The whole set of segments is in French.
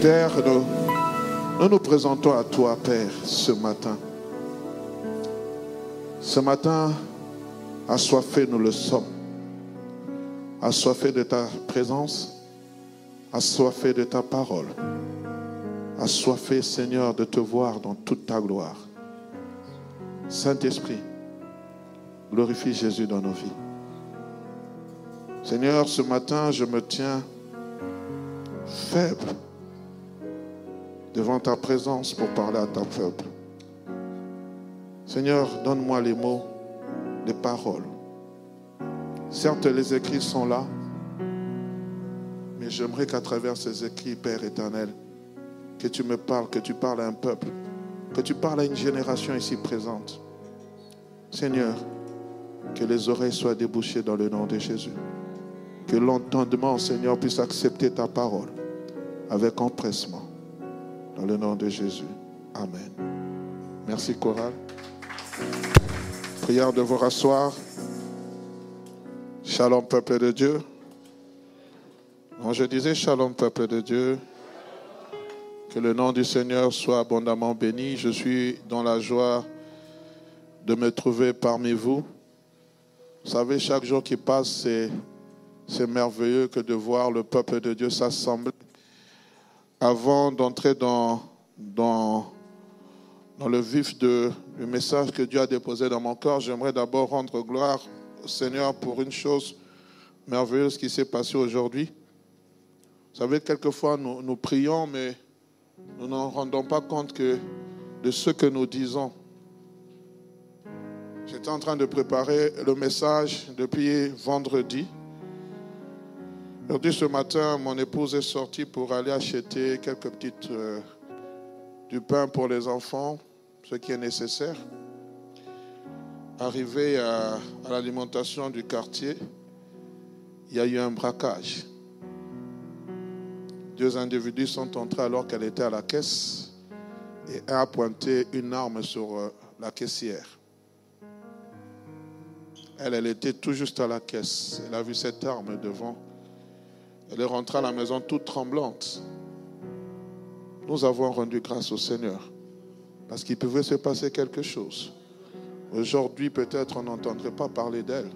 Père, nous, nous présentons à toi, Père, ce matin. Ce matin, assoiffés nous le sommes. Assoiffés de ta présence, assoiffés de ta parole, assoiffés, Seigneur, de te voir dans toute ta gloire. Saint-Esprit, glorifie Jésus dans nos vies. Seigneur, ce matin, je me tiens faible devant ta présence pour parler à ta peuple. Seigneur, donne-moi les mots, les paroles. Certes, les écrits sont là, mais j'aimerais qu'à travers ces écrits, Père éternel, que tu me parles, que tu parles à un peuple, que tu parles à une génération ici présente. Seigneur, que les oreilles soient débouchées dans le nom de Jésus. Que l'entendement, Seigneur, puisse accepter ta parole avec empressement. Dans le nom de Jésus. Amen. Merci, Chorale. Prière de vous rasseoir. Shalom, peuple de Dieu. Non, je disais Shalom, peuple de Dieu. Que le nom du Seigneur soit abondamment béni. Je suis dans la joie de me trouver parmi vous. Vous savez, chaque jour qui passe, c'est, merveilleux que de voir le peuple de Dieu s'assembler avant d'entrer dans, le vif du message que Dieu a déposé dans mon corps, j'aimerais d'abord rendre gloire au Seigneur pour une chose merveilleuse qui s'est passée aujourd'hui. Vous savez, quelquefois nous, nous prions, mais nous n'en rendons pas compte que de ce que nous disons. J'étais en train de préparer le message depuis vendredi. Aujourd'hui, ce matin, mon épouse est sortie pour aller acheter quelques petites euh, du pain pour les enfants, ce qui est nécessaire. Arrivé à, à l'alimentation du quartier, il y a eu un braquage. Deux individus sont entrés alors qu'elle était à la caisse et un a pointé une arme sur euh, la caissière. Elle, était tout juste à la caisse. Elle a vu cette arme devant. Elle est rentrée à la maison toute tremblante. Nous avons rendu grâce au Seigneur parce qu'il pouvait se passer quelque chose. Aujourd'hui, peut-être on n'entendrait pas parler d'elle.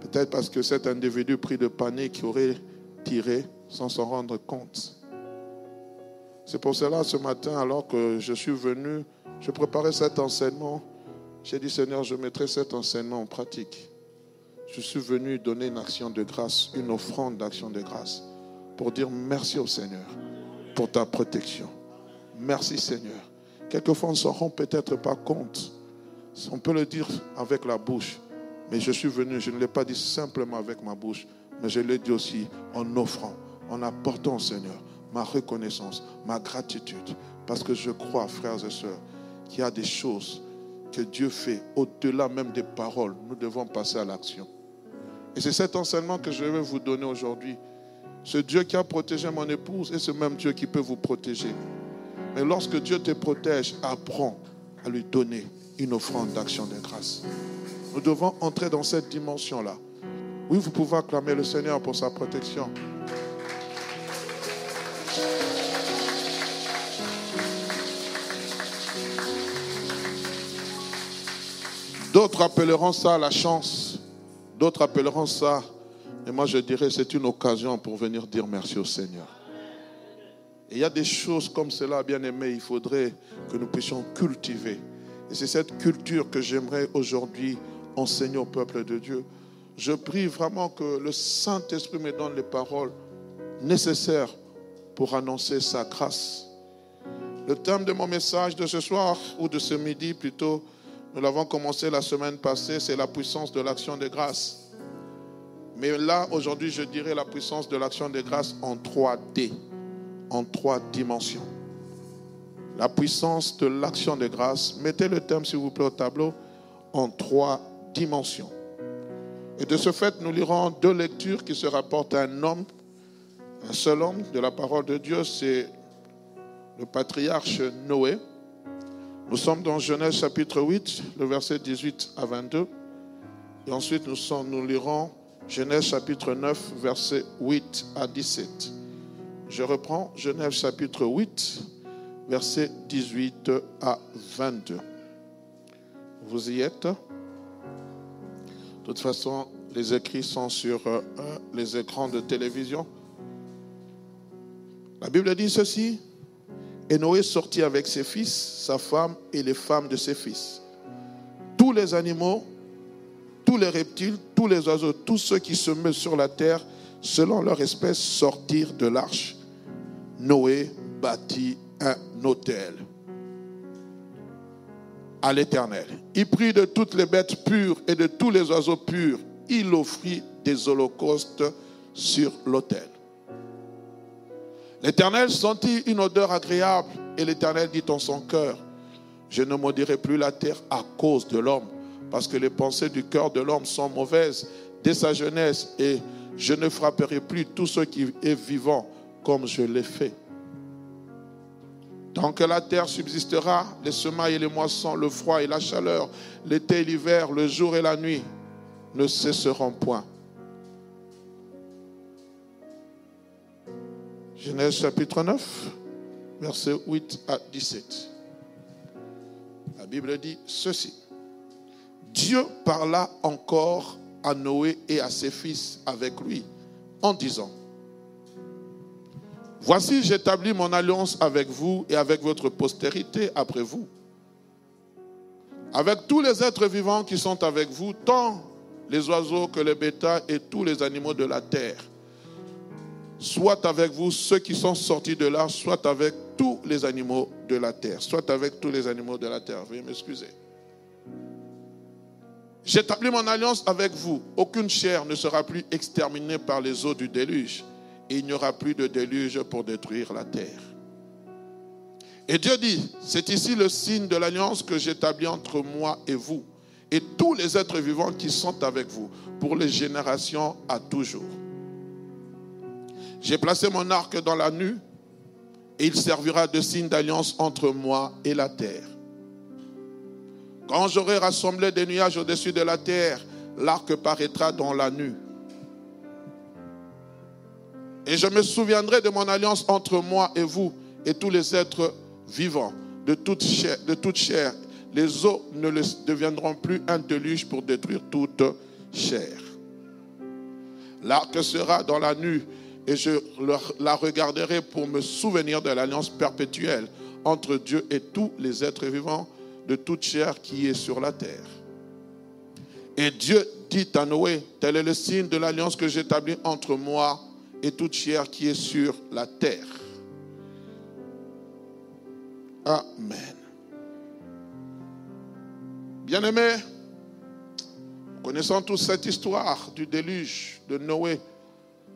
Peut-être parce que cet individu pris de panique aurait tiré sans s'en rendre compte. C'est pour cela, ce matin, alors que je suis venu, je préparais cet enseignement. J'ai dit, Seigneur, je mettrai cet enseignement en pratique. Je suis venu donner une action de grâce, une offrande d'action de grâce, pour dire merci au Seigneur pour ta protection. Merci Seigneur. Quelquefois, on ne s'en rend peut-être pas compte. On peut le dire avec la bouche, mais je suis venu, je ne l'ai pas dit simplement avec ma bouche, mais je l'ai dit aussi en offrant, en apportant au Seigneur ma reconnaissance, ma gratitude, parce que je crois, frères et sœurs, qu'il y a des choses que Dieu fait au-delà même des paroles. Nous devons passer à l'action. Et c'est cet enseignement que je vais vous donner aujourd'hui. Ce Dieu qui a protégé mon épouse est ce même Dieu qui peut vous protéger. Mais lorsque Dieu te protège, apprends à lui donner une offrande d'action de grâce. Nous devons entrer dans cette dimension-là. Oui, vous pouvez acclamer le Seigneur pour sa protection. D'autres appelleront ça la chance. D'autres appelleront ça, et moi je dirais, c'est une occasion pour venir dire merci au Seigneur. Il y a des choses comme cela, bien aimé, il faudrait que nous puissions cultiver. Et c'est cette culture que j'aimerais aujourd'hui enseigner au peuple de Dieu. Je prie vraiment que le Saint-Esprit me donne les paroles nécessaires pour annoncer sa grâce. Le thème de mon message de ce soir, ou de ce midi plutôt, nous l'avons commencé la semaine passée, c'est la puissance de l'action de grâce. Mais là, aujourd'hui, je dirais la puissance de l'action de grâce en 3D, en trois dimensions. La puissance de l'action de grâce, mettez le thème s'il vous plaît au tableau, en trois dimensions. Et de ce fait, nous lirons deux lectures qui se rapportent à un homme, un seul homme de la parole de Dieu, c'est le patriarche Noé. Nous sommes dans Genèse chapitre 8, le verset 18 à 22. Et ensuite, nous, nous lirons Genèse chapitre 9, verset 8 à 17. Je reprends Genèse chapitre 8, verset 18 à 22. Vous y êtes? De toute façon, les écrits sont sur euh, les écrans de télévision. La Bible dit ceci. Et Noé sortit avec ses fils, sa femme et les femmes de ses fils. Tous les animaux, tous les reptiles, tous les oiseaux, tous ceux qui se mettent sur la terre, selon leur espèce, sortirent de l'arche. Noé bâtit un hôtel à l'Éternel. Il prit de toutes les bêtes pures et de tous les oiseaux purs. Il offrit des holocaustes sur l'autel. L'Éternel sentit une odeur agréable et l'Éternel dit en son cœur, je ne maudirai plus la terre à cause de l'homme, parce que les pensées du cœur de l'homme sont mauvaises dès sa jeunesse, et je ne frapperai plus tout ce qui est vivant comme je l'ai fait. Tant que la terre subsistera, les semailles et les moissons, le froid et la chaleur, l'été et l'hiver, le jour et la nuit ne cesseront point. Genèse chapitre 9, versets 8 à 17. La Bible dit ceci. Dieu parla encore à Noé et à ses fils avec lui en disant, Voici, j'établis mon alliance avec vous et avec votre postérité après vous, avec tous les êtres vivants qui sont avec vous, tant les oiseaux que les bétails et tous les animaux de la terre. Soit avec vous ceux qui sont sortis de là, soit avec tous les animaux de la terre. Soit avec tous les animaux de la terre. Veuillez m'excuser. J'établis mon alliance avec vous. Aucune chair ne sera plus exterminée par les eaux du déluge il n'y aura plus de déluge pour détruire la terre. Et Dieu dit, c'est ici le signe de l'alliance que j'établis entre moi et vous et tous les êtres vivants qui sont avec vous pour les générations à toujours. J'ai placé mon arc dans la nue et il servira de signe d'alliance entre moi et la terre. Quand j'aurai rassemblé des nuages au-dessus de la terre, l'arc paraîtra dans la nue. Et je me souviendrai de mon alliance entre moi et vous et tous les êtres vivants de toute chair. Les eaux ne deviendront plus un déluge pour détruire toute chair. L'arc sera dans la nue et je la regarderai pour me souvenir de l'alliance perpétuelle entre Dieu et tous les êtres vivants de toute chair qui est sur la terre. Et Dieu dit à Noé, tel est le signe de l'alliance que j'établis entre moi et toute chair qui est sur la terre. Amen. Bien-aimés, connaissons tous cette histoire du déluge de Noé.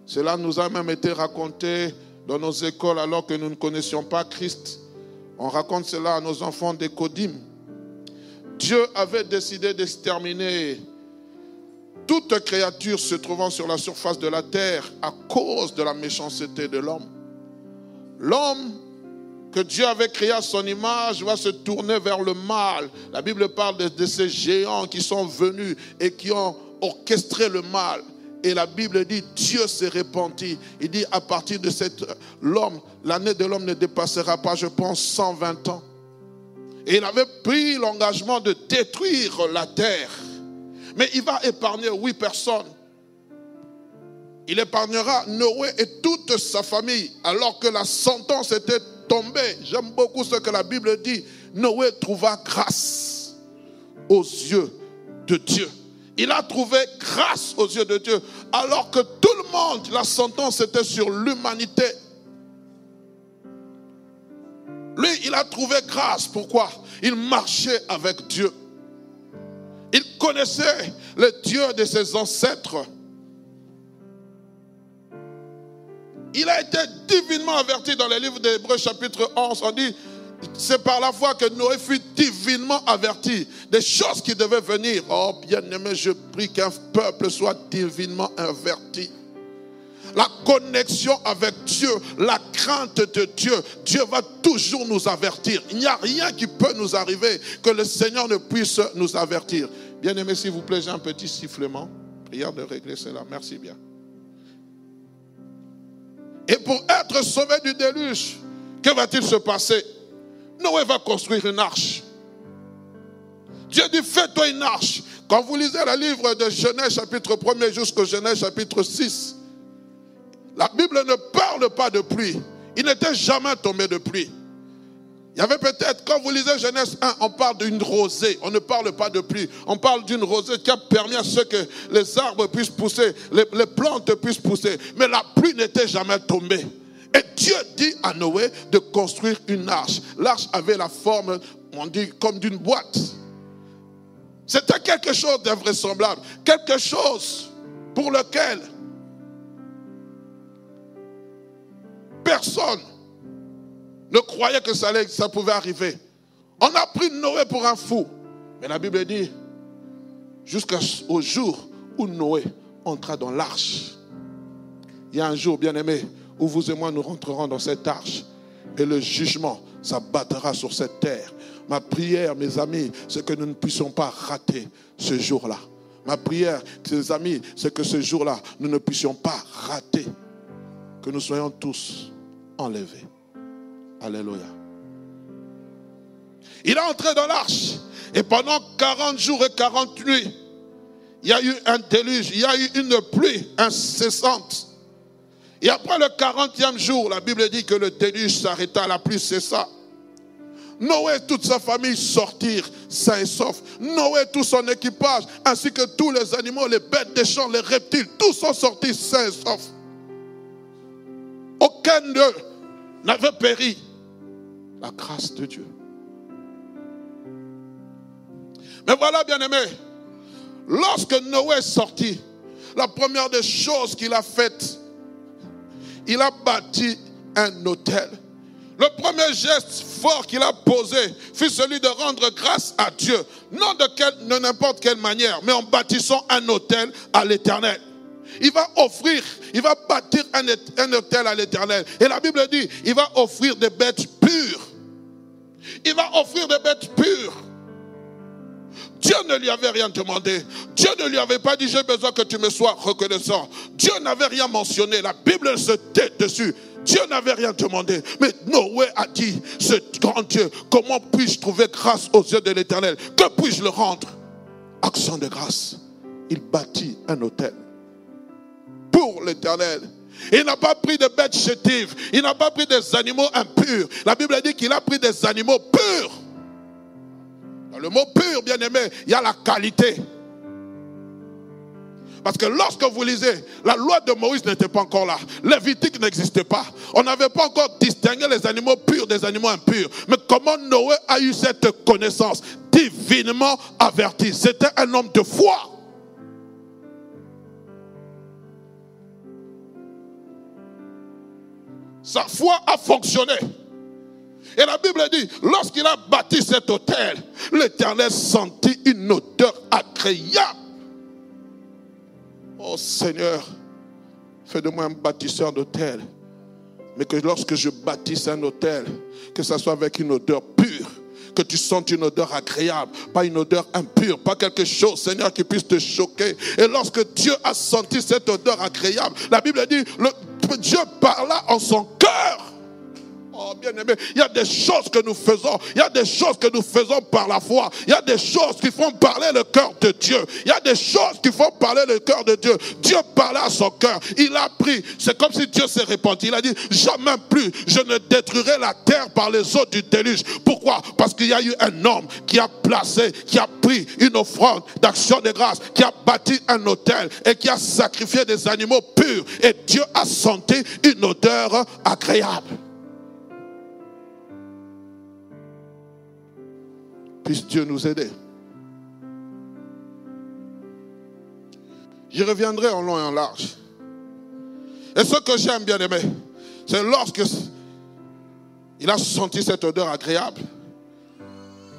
Cela nous a même été raconté dans nos écoles alors que nous ne connaissions pas Christ. On raconte cela à nos enfants des Codim. Dieu avait décidé d'exterminer toute créature se trouvant sur la surface de la terre à cause de la méchanceté de l'homme. L'homme que Dieu avait créé à son image va se tourner vers le mal. La Bible parle de, ces géants qui sont venus et qui ont orchestré le mal. Et la Bible dit, Dieu s'est repenti. Il dit, à partir de cette, l'homme, l'année de l'homme ne dépassera pas, je pense, 120 ans. Et il avait pris l'engagement de détruire la terre. Mais il va épargner huit personnes. Il épargnera Noé et toute sa famille alors que la sentence était tombée. J'aime beaucoup ce que la Bible dit. Noé trouva grâce aux yeux de Dieu. Il a trouvé grâce aux yeux de Dieu alors que tout le monde, la sentence était sur l'humanité. Lui, il a trouvé grâce. Pourquoi? Il marchait avec Dieu. Il connaissait le Dieu de ses ancêtres. Il a été divinement averti dans le livre d'Hébreu chapitre 11. On dit, c'est par la foi que Noé fut divinement averti des choses qui devaient venir. Oh bien-aimé, je prie qu'un peuple soit divinement averti. la connexion avec Dieu, la crainte de Dieu, Dieu va toujours nous avertir. Il n'y a rien qui peut nous arriver que le Seigneur ne puisse nous avertir. Bien aimé, s'il vous plaît, j'ai un petit sifflement. Prière de régler cela. Merci bien. Et pour être sauvé du déluge, que va-t-il se passer? Noé va construire une arche. Dieu dit, fais-toi une arche. Quand vous lisez le livre de Genèse chapitre 1 jusqu'au Genèse chapitre 6, la Bible ne parle pas de pluie. Il n'était jamais tombé de pluie. Il y avait peut-être, quand vous lisez Genèse 1, on parle d'une rosée. On ne parle pas de pluie. On parle d'une rosée qui a permis à ce que les arbres puissent pousser, les, les plantes puissent pousser. Mais la pluie n'était jamais tombée. Et Dieu dit à Noé de construire une arche. L'arche avait la forme, on dit, comme d'une boîte. C'était quelque chose d'invraisemblable. Quelque chose pour lequel personne ne croyait que ça, pouvait arriver. On a pris Noé pour un fou. Mais la Bible dit, jusqu'au jour où Noé entra dans l'arche. Il y a un jour, bien aimé, où vous et moi nous rentrerons dans cette arche. Et le jugement s'abattra sur cette terre. Ma prière, mes amis, c'est que nous ne puissions pas rater ce jour-là. Ma prière, mes amis, c'est que ce jour-là, nous ne puissions pas rater. Que nous soyons tous enlevés. Alléluia. Il est entré dans l'arche. Et pendant 40 jours et 40 nuits, il y a eu un déluge, il y a eu une pluie incessante. Et après le 40e jour, la Bible dit que le déluge s'arrêta, la pluie cessa. Noé et toute sa famille sortirent sains et saufs. Noé et tout son équipage, ainsi que tous les animaux, les bêtes des champs, les reptiles, tous sont sortis sains et saufs. Aucun d'eux n'avait péri. La grâce de Dieu. Mais voilà, bien aimé, lorsque Noé est sorti, la première des choses qu'il a faites, il a bâti un hôtel. Le premier geste fort qu'il a posé fut celui de rendre grâce à Dieu, non de, n'importe quelle manière, mais en bâtissant un hôtel à l'éternel. Il va offrir, il va bâtir un, un hôtel à l'éternel. Et la Bible dit, il va offrir des bêtes pures. Il va offrir des bêtes pures. Dieu ne lui avait rien demandé. Dieu ne lui avait pas dit, j'ai besoin que tu me sois reconnaissant. Dieu n'avait rien mentionné. La Bible se tait dessus. Dieu n'avait rien demandé. Mais Noé a dit, ce grand Dieu, comment puis-je trouver grâce aux yeux de l'Éternel? Que puis-je le rendre? Action de grâce. Il bâtit un hôtel pour l'Éternel. Il n'a pas pris de bêtes chétives. Il n'a pas pris des animaux impurs. La Bible dit qu'il a pris des animaux purs. Le mot pur, bien aimé, il y a la qualité. Parce que lorsque vous lisez, la loi de Moïse n'était pas encore là. Lévitique n'existait pas. On n'avait pas encore distingué les animaux purs des animaux impurs. Mais comment Noé a eu cette connaissance divinement avertie? C'était un homme de foi. Sa foi a fonctionné. Et la Bible dit, lorsqu'il a bâti cet hôtel, l'Éternel sentit une odeur agréable. Oh Seigneur, fais de moi un bâtisseur d'hôtel. Mais que lorsque je bâtisse un hôtel, que ça soit avec une odeur pure, que tu sentes une odeur agréable, pas une odeur impure, pas quelque chose, Seigneur, qui puisse te choquer. Et lorsque Dieu a senti cette odeur agréable, la Bible dit, Dieu parla en son cœur. Oh, bien aimé, il y a des choses que nous faisons. Il y a des choses que nous faisons par la foi. Il y a des choses qui font parler le cœur de Dieu. Il y a des choses qui font parler le cœur de Dieu. Dieu parlait à son cœur. Il a pris. C'est comme si Dieu s'est répandu. Il a dit, jamais plus je ne détruirai la terre par les eaux du déluge. Pourquoi? Parce qu'il y a eu un homme qui a placé, qui a pris une offrande d'action de grâce, qui a bâti un hôtel et qui a sacrifié des animaux purs. Et Dieu a senti une odeur agréable. Puisse Dieu nous aider. J'y reviendrai en long et en large. Et ce que j'aime bien aimé, c'est lorsque il a senti cette odeur agréable,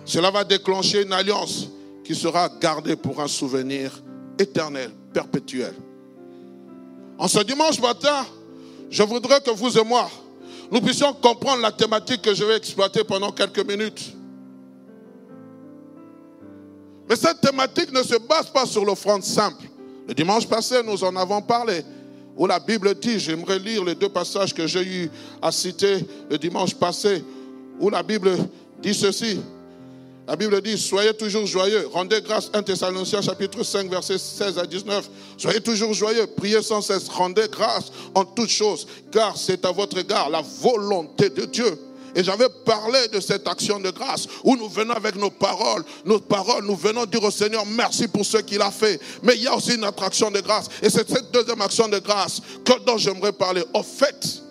cela va déclencher une alliance qui sera gardée pour un souvenir éternel, perpétuel. En ce dimanche matin, je voudrais que vous et moi, nous puissions comprendre la thématique que je vais exploiter pendant quelques minutes. Mais cette thématique ne se base pas sur l'offrande simple. Le dimanche passé, nous en avons parlé, où la Bible dit, j'aimerais lire les deux passages que j'ai eu à citer le dimanche passé, où la Bible dit ceci. La Bible dit, soyez toujours joyeux. Rendez grâce 1 Thessaloniciens chapitre 5 versets 16 à 19. Soyez toujours joyeux. Priez sans cesse. Rendez grâce en toutes choses. Car c'est à votre égard la volonté de Dieu. Et j'avais parlé de cette action de grâce où nous venons avec nos paroles, nos paroles, nous venons dire au Seigneur merci pour ce qu'il a fait. Mais il y a aussi une autre action de grâce. Et c'est cette deuxième action de grâce que dont j'aimerais parler. Au fait,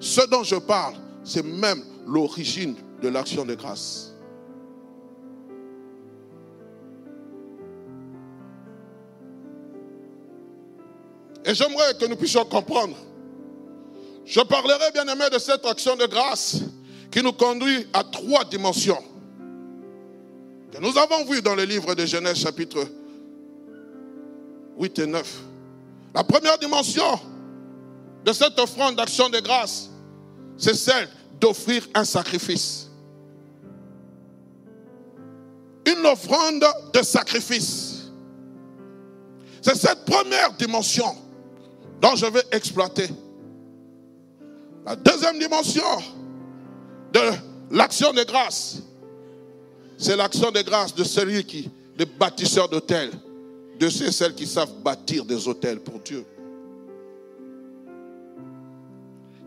ce dont je parle, c'est même l'origine de l'action de grâce. Et j'aimerais que nous puissions comprendre. Je parlerai bien aimé de cette action de grâce qui nous conduit à trois dimensions que nous avons vues dans le livre de Genèse chapitre 8 et 9. La première dimension de cette offrande d'action de grâce, c'est celle d'offrir un sacrifice. Une offrande de sacrifice. C'est cette première dimension dont je vais exploiter. La deuxième dimension de l'action de grâce, c'est l'action de grâce de celui qui, les bâtisseurs d'hôtels, de ceux et celles qui savent bâtir des hôtels pour Dieu.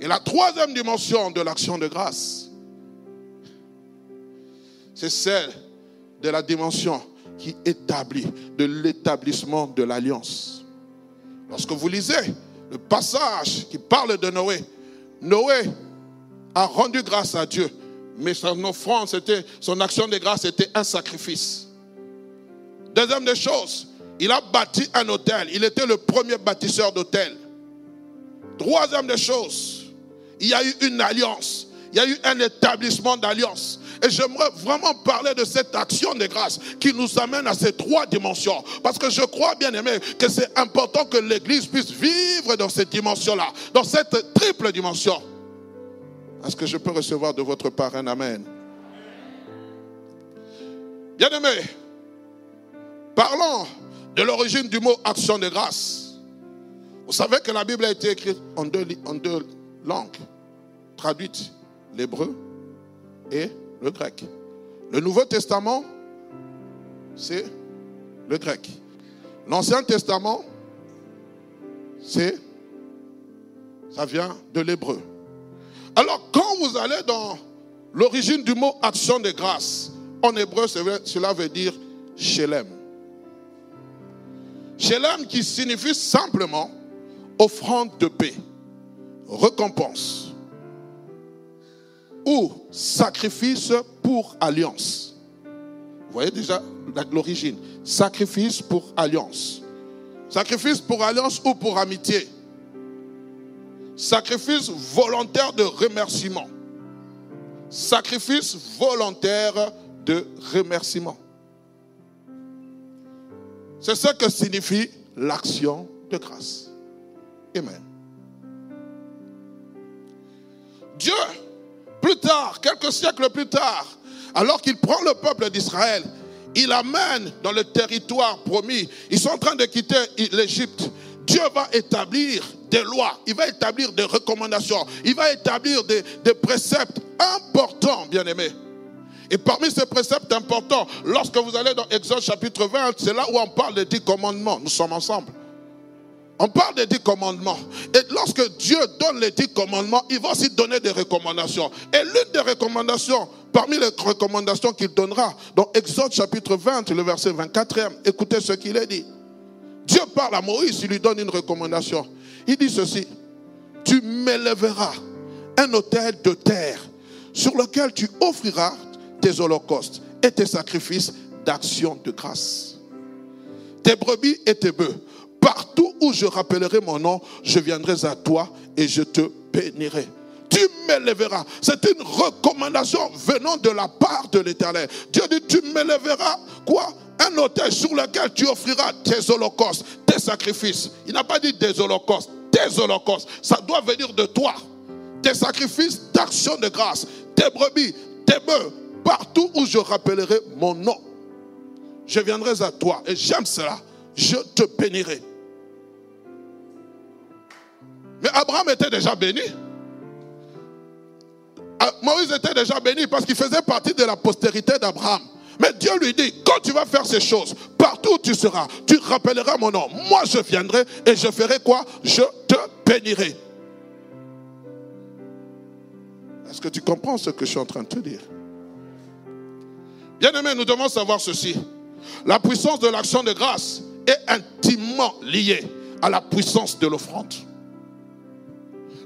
Et la troisième dimension de l'action de grâce, c'est celle de la dimension qui établit, de l'établissement de l'alliance. Lorsque vous lisez le passage qui parle de Noé, Noé a rendu grâce à Dieu, mais son offrande, c'était, son action de grâce était un sacrifice. Deuxième des choses, il a bâti un hôtel. Il était le premier bâtisseur d'hôtel. Troisième des choses, il y a eu une alliance. Il y a eu un établissement d'alliance. Et j'aimerais vraiment parler de cette action de grâce qui nous amène à ces trois dimensions. Parce que je crois, bien aimé, que c'est important que l'Église puisse vivre dans cette dimension-là, dans cette triple dimension. Est-ce que je peux recevoir de votre part un Amen Bien aimé, parlons de l'origine du mot action de grâce. Vous savez que la Bible a été écrite en deux langues, traduite l'hébreu et le grec. Le Nouveau Testament, c'est le grec. L'Ancien Testament, c'est, ça vient de l'hébreu. Alors, quand vous allez dans l'origine du mot action de grâce, en hébreu, cela veut dire Shelem. Shelem qui signifie simplement offrande de paix, récompense ou sacrifice pour alliance. Vous voyez déjà l'origine. Sacrifice pour alliance. Sacrifice pour alliance ou pour amitié. Sacrifice volontaire de remerciement. Sacrifice volontaire de remerciement. C'est ce que signifie l'action de grâce. Amen. Dieu, plus tard, quelques siècles plus tard, alors qu'il prend le peuple d'Israël, il amène dans le territoire promis. Ils sont en train de quitter l'Égypte. Dieu va établir des lois, il va établir des recommandations, il va établir des, préceptes importants, bien aimés. Et parmi ces préceptes importants, lorsque vous allez dans Exode chapitre 20, c'est là où on parle des dix commandements. Nous sommes ensemble. On parle des dix commandements. Et lorsque Dieu donne les dix commandements, il va aussi donner des recommandations. Et l'une des recommandations, parmi les recommandations qu'il donnera, dans Exode chapitre 20, le verset 24, écoutez ce qu'il est dit. Dieu parle à Moïse, il lui donne une recommandation. Il dit ceci, tu m'élèveras un autel de terre sur lequel tu offriras tes holocaustes et tes sacrifices d'action de grâce. Tes brebis et tes bœufs. Partout où je rappellerai mon nom, je viendrai à toi et je te bénirai. Tu m'élèveras. C'est une recommandation venant de la part de l'Éternel. Dieu dit, tu m'élèveras quoi? Un autel sur lequel tu offriras tes holocaustes, tes sacrifices. Il n'a pas dit des holocaustes, tes holocaustes. Ça doit venir de toi. Tes sacrifices d'action de grâce, tes brebis, tes bœufs, partout où je rappellerai mon nom. Je viendrai à toi et j'aime cela. Je te bénirai. Mais Abraham était déjà béni. Ah, Moïse était déjà béni parce qu'il faisait partie de la postérité d'Abraham. Mais Dieu lui dit, quand tu vas faire ces choses, partout où tu seras, tu rappelleras mon nom. Moi, je viendrai et je ferai quoi? Je te bénirai. Est-ce que tu comprends ce que je suis en train de te dire? Bien-aimé, nous devons savoir ceci. La puissance de l'action de grâce est intimement liée à la puissance de l'offrande.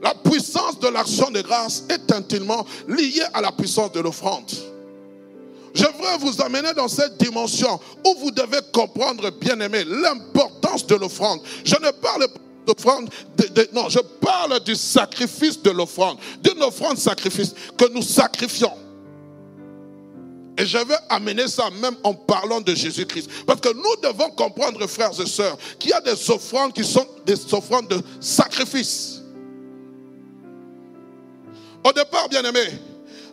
La puissance de l'action de grâce est intimement liée à la puissance de l'offrande. Je veux vous amener dans cette dimension où vous devez comprendre, bien aimé, l'importance de l'offrande. Je ne parle pas d'offrande, non, je parle du sacrifice de l'offrande, d'une offrande sacrifice que nous sacrifions. Et je veux amener ça même en parlant de Jésus-Christ. Parce que nous devons comprendre, frères et sœurs, qu'il y a des offrandes qui sont des offrandes de sacrifice. Au départ, bien aimé,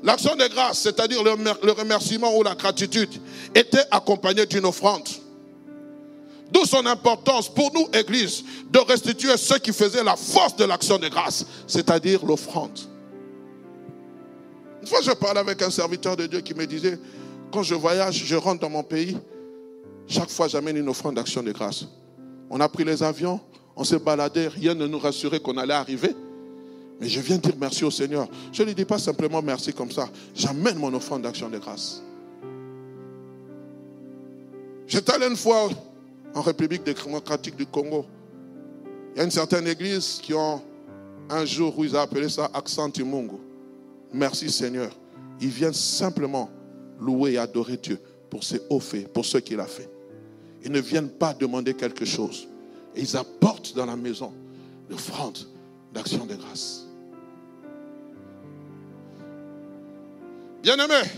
L'action de grâce, c'est-à-dire le remerciement ou la gratitude, était accompagnée d'une offrande. D'où son importance pour nous, Église, de restituer ce qui faisait la force de l'action de grâce, c'est-à-dire l'offrande. Une fois, je parlais avec un serviteur de Dieu qui me disait, quand je voyage, je rentre dans mon pays, chaque fois j'amène une offrande d'action de grâce. On a pris les avions, on s'est baladé, rien ne nous rassurait qu'on allait arriver. Mais je viens dire merci au Seigneur. Je ne dis pas simplement merci comme ça. J'amène mon offrande d'action de grâce. J'étais allé une fois en République démocratique du Congo. Il y a une certaine église qui ont un jour où ils ont appelé ça accent. Merci Seigneur. Ils viennent simplement louer et adorer Dieu pour ses hauts faits, pour ce qu'il a fait. Ils ne viennent pas demander quelque chose. Et ils apportent dans la maison l'offrande d'action de grâce. Bien-aimés,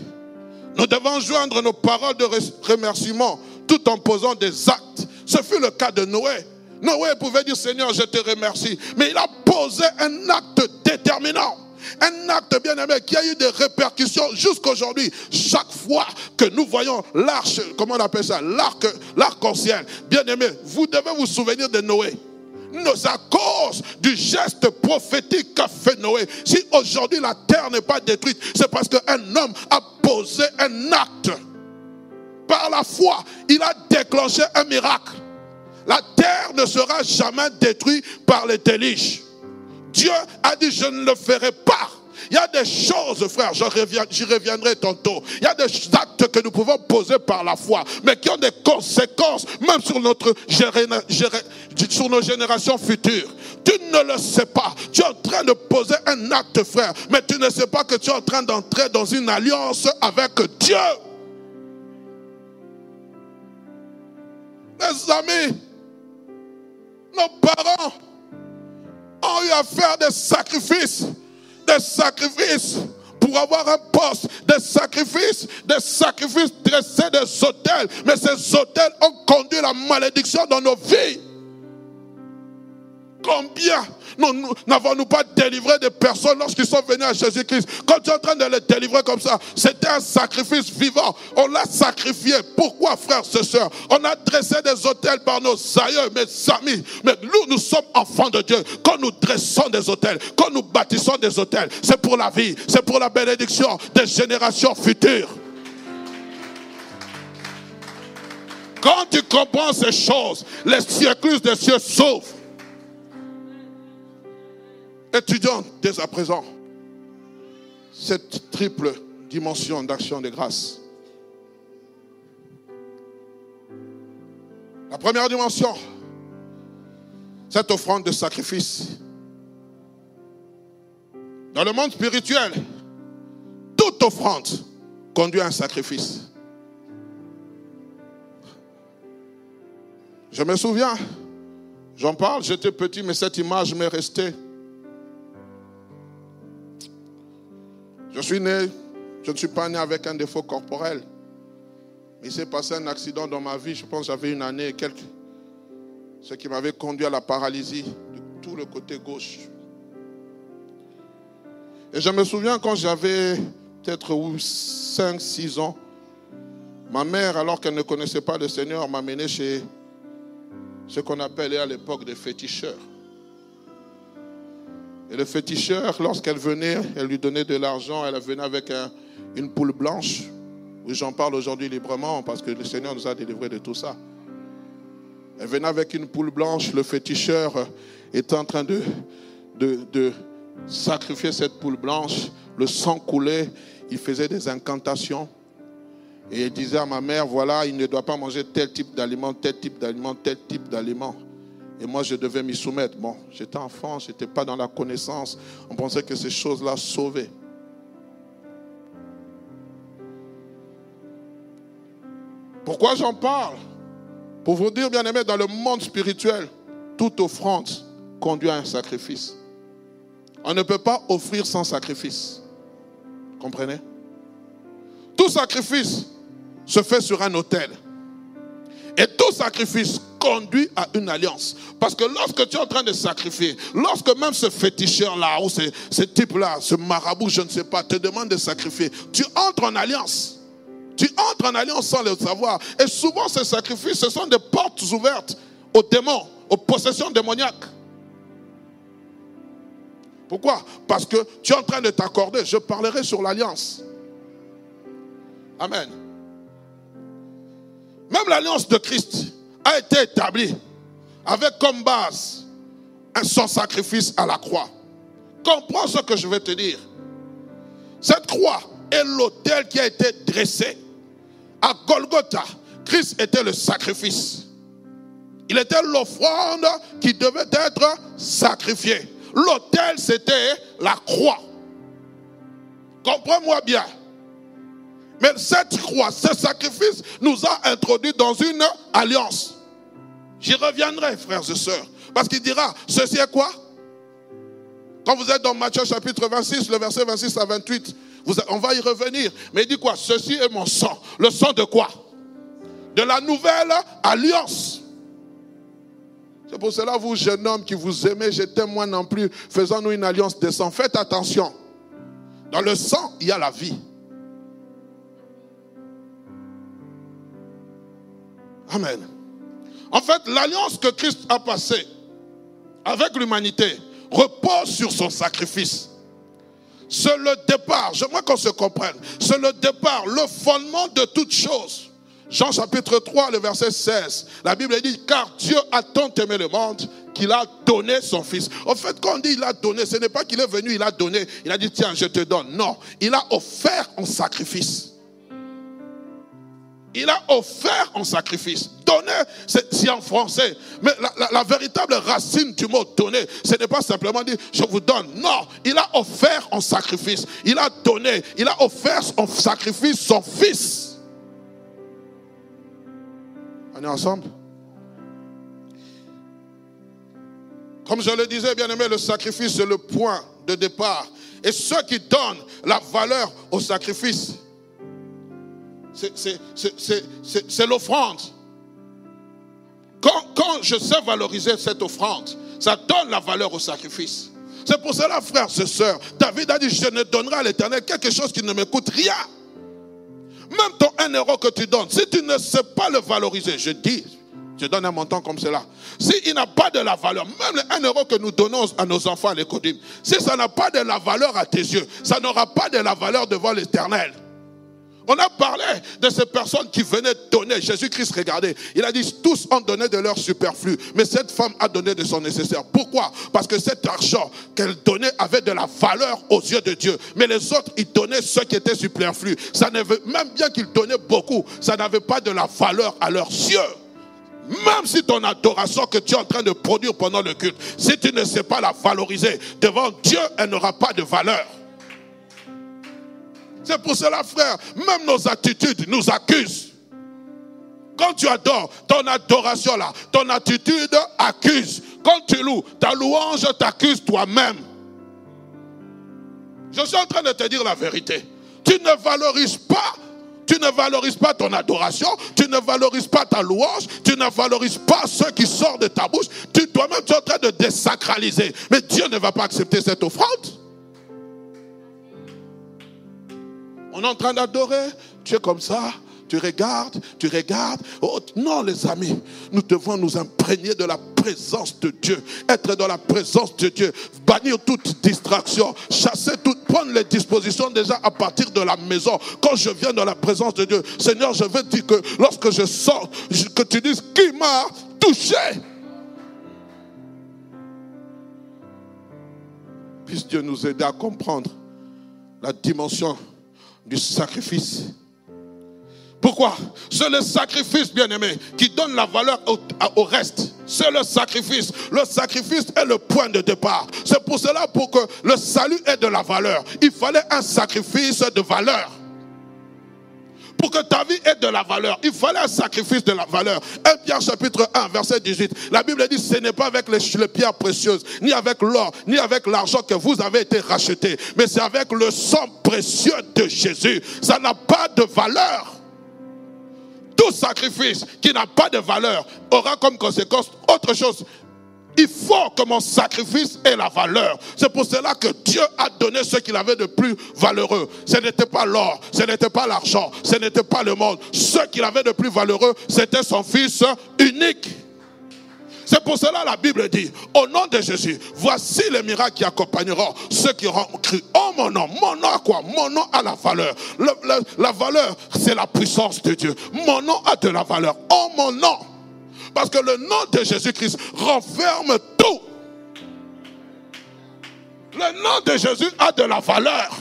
nous devons joindre nos paroles de remerciement tout en posant des actes. Ce fut le cas de Noé. Noé pouvait dire Seigneur, je te remercie. Mais il a posé un acte déterminant. Un acte bien aimé qui a eu des répercussions jusqu'aujourd'hui. Chaque fois que nous voyons l'arche, comment on appelle ça, l'arc, l'arc-en-ciel, bien aimé, vous devez vous souvenir de Noé à cause du geste prophétique qu'a fait Noé. Si aujourd'hui la terre n'est pas détruite, c'est parce qu'un homme a posé un acte. Par la foi, il a déclenché un miracle. La terre ne sera jamais détruite par les déluges. Dieu a dit, je ne le ferai pas. Il y a des choses, frère, j'y reviendrai tantôt. Il y a des actes que nous pouvons poser par la foi, mais qui ont des conséquences, même sur, notre, sur nos générations futures. Tu ne le sais pas. Tu es en train de poser un acte, frère, mais tu ne sais pas que tu es en train d'entrer dans une alliance avec Dieu. Mes amis, nos parents ont eu à faire des sacrifices des sacrifices pour avoir un poste, des sacrifices, des sacrifices dressés des hôtels. Mais ces hôtels ont conduit la malédiction dans nos vies. Combien n'avons-nous pas délivré des personnes lorsqu'ils sont venus à Jésus-Christ? Quand tu es en train de les délivrer comme ça, c'était un sacrifice vivant. On l'a sacrifié. Pourquoi, frères et sœurs? On a dressé des hôtels par nos aïeux, mes amis. Mais nous, nous sommes enfants de Dieu. Quand nous dressons des hôtels, quand nous bâtissons des hôtels, c'est pour la vie, c'est pour la bénédiction des générations futures. Quand tu comprends ces choses, les siècles des cieux s'ouvrent. Étudions dès à présent cette triple dimension d'action de grâce. La première dimension, cette offrande de sacrifice. Dans le monde spirituel, toute offrande conduit à un sacrifice. Je me souviens, j'en parle, j'étais petit, mais cette image m'est restée. Je suis né, je ne suis pas né avec un défaut corporel. Il s'est passé un accident dans ma vie, je pense j'avais une année et quelques. Ce qui m'avait conduit à la paralysie tout le côté gauche. Et je me souviens quand j'avais peut-être 5, 6 ans, ma mère, alors qu'elle ne connaissait pas le Seigneur, m'a mené chez ce qu'on appelait à l'époque des féticheurs. Et le féticheur, lorsqu'elle venait, elle lui donnait de l'argent, elle venait avec une poule blanche. Oui, j'en parle aujourd'hui librement parce que le Seigneur nous a délivrés de tout ça. Elle venait avec une poule blanche, le féticheur était en train de, sacrifier cette poule blanche, le sang coulait, il faisait des incantations. Et il disait à ma mère, voilà, il ne doit pas manger tel type d'aliment, tel type d'aliment, tel type d'aliment. Et moi, je devais m'y soumettre. Bon, j'étais enfant, je n'étais pas dans la connaissance. On pensait que ces choses-là sauvaient. Pourquoi j'en parle? Pour vous dire, bien aimé, dans le monde spirituel, toute offrande conduit à un sacrifice. On ne peut pas offrir sans sacrifice. Comprenez? Tout sacrifice se fait sur un autel. Et tout sacrifice conduit à une alliance. Parce que lorsque tu es en train de sacrifier, lorsque même ce féticheur-là, ou ce, ce type-là, ce marabout, je ne sais pas, te demande de sacrifier, tu entres en alliance. Tu entres en alliance sans le savoir. Et souvent, ces sacrifices, ce sont des portes ouvertes aux démons, aux possessions démoniaques. Pourquoi? Parce que tu es en train de t'accorder. Je parlerai sur l'alliance. Amen. Même l'alliance de Christ a été établie avec comme base son sacrifice à la croix. Comprends ce que je vais te dire. Cette croix est l'autel qui a été dressé. À Golgotha, Christ était le sacrifice. Il était l'offrande qui devait être sacrifiée. L'autel, c'était la croix. Comprends-moi bien. Mais cette croix, ce sacrifice nous a introduits dans une alliance. J'y reviendrai, frères et sœurs. Parce qu'il dira, ceci est quoi? Quand vous êtes dans Matthieu chapitre 26, le verset 26 à 28, on va y revenir. Mais il dit quoi? Ceci est mon sang. Le sang de quoi? De la nouvelle alliance. C'est pour cela, vous, jeune homme qui vous aimez, je moi non plus, faisons-nous une alliance de sang. Faites attention. Dans le sang, il y a la vie. Amen. En fait, l'alliance que Christ a passée avec l'humanité repose sur son sacrifice. C'est le départ, j'aimerais qu'on se comprenne, c'est le départ, le fondement de toute chose. Jean chapitre 3, le verset 16, la Bible dit, car Dieu a tant aimé le monde qu'il a donné son Fils. En fait, quand on dit il a donné, ce n'est pas qu'il est venu, il a donné, il a dit, tiens, je te donne. Non, il a offert en sacrifice. Il a offert en sacrifice. Donner, c'est en français. Mais la, véritable racine du mot donner, ce n'est pas simplement dire je vous donne. Non, il a offert en sacrifice. Il a donné, il a offert en sacrifice son fils. On est ensemble? Comme je le disais, bien aimé, le sacrifice, c'est le point de départ. Et ceux qui donnent la valeur au sacrifice, c'est l'offrande. Quand, je sais valoriser cette offrande, ça donne la valeur au sacrifice. C'est pour cela, frères et sœurs, David a dit, je ne donnerai à l'éternel quelque chose qui ne me coûte rien. Même ton 1 euro que tu donnes, si tu ne sais pas le valoriser, je dis, je donne un montant comme cela. S'il n'a pas de la valeur, même le 1 euro que nous donnons à nos enfants à l'école, si ça n'a pas de la valeur à tes yeux, ça n'aura pas de la valeur devant l'éternel. On a parlé de ces personnes qui venaient donner. Jésus-Christ, regardez, il a dit, tous ont donné de leur superflu, mais cette femme a donné de son nécessaire. Pourquoi? Parce que cet argent qu'elle donnait avait de la valeur aux yeux de Dieu. Mais les autres, ils donnaient ce qui était superflu. Ça même bien qu'ils donnaient beaucoup, ça n'avait pas de la valeur à leurs yeux. Même si ton adoration que tu es en train de produire pendant le culte, si tu ne sais pas la valoriser devant Dieu, elle n'aura pas de valeur. C'est pour cela, frère, même nos attitudes nous accusent. Quand tu adores, ton adoration là, ton attitude accuse. Quand tu loues, ta louange t'accuse toi-même. Je suis en train de te dire la vérité. Tu ne valorises pas, tu ne valorises pas ton adoration, tu ne valorises pas ta louange, tu ne valorises pas ce qui sort de ta bouche, tu toi-même tu es en train de désacraliser. Mais Dieu ne va pas accepter cette offrande. On est en train d'adorer, tu es comme ça, tu regardes, tu regardes. Oh, non, les amis, nous devons nous imprégner de la présence de Dieu, être dans la présence de Dieu, bannir toute distraction, chasser toute, prendre les dispositions déjà à partir de la maison. Quand je viens dans la présence de Dieu, Seigneur, je veux dire que lorsque je sors, que tu dises qui m'a touché? Puisse Dieu nous aider à comprendre la dimension du sacrifice pourquoi? C'est le sacrifice, bien-aimé, qui donne la valeur au, reste. C'est le sacrifice. Le sacrifice est le point de départ. C'est pour cela, pour que le salut ait de la valeur, il fallait un sacrifice de valeur. Pour que ta vie ait de la valeur, il fallait un sacrifice de la valeur. 1 Pierre chapitre 1, verset 18. La Bible dit, ce n'est pas avec les, les pierres précieuses, ni avec l'or, ni avec l'argent que vous avez été rachetés, mais c'est avec le sang précieux de Jésus. Ça n'a pas de valeur. Tout sacrifice qui n'a pas de valeur aura comme conséquence autre chose. Il faut que mon sacrifice ait la valeur. C'est pour cela que Dieu a donné ce qu'il avait de plus valeureux. Ce n'était pas l'or, ce n'était pas l'argent, ce n'était pas le monde. Ce qu'il avait de plus valeureux, c'était son Fils unique. C'est pour cela la Bible dit, au nom de Jésus, voici les miracles qui accompagneront ceux qui auront cru. Oh mon nom, mon nom à quoi? Mon nom a la valeur. la valeur, c'est la puissance de Dieu. Mon nom a de la valeur. Oh mon nom. Parce que le nom de Jésus-Christ renferme tout. Le nom de Jésus a de la valeur.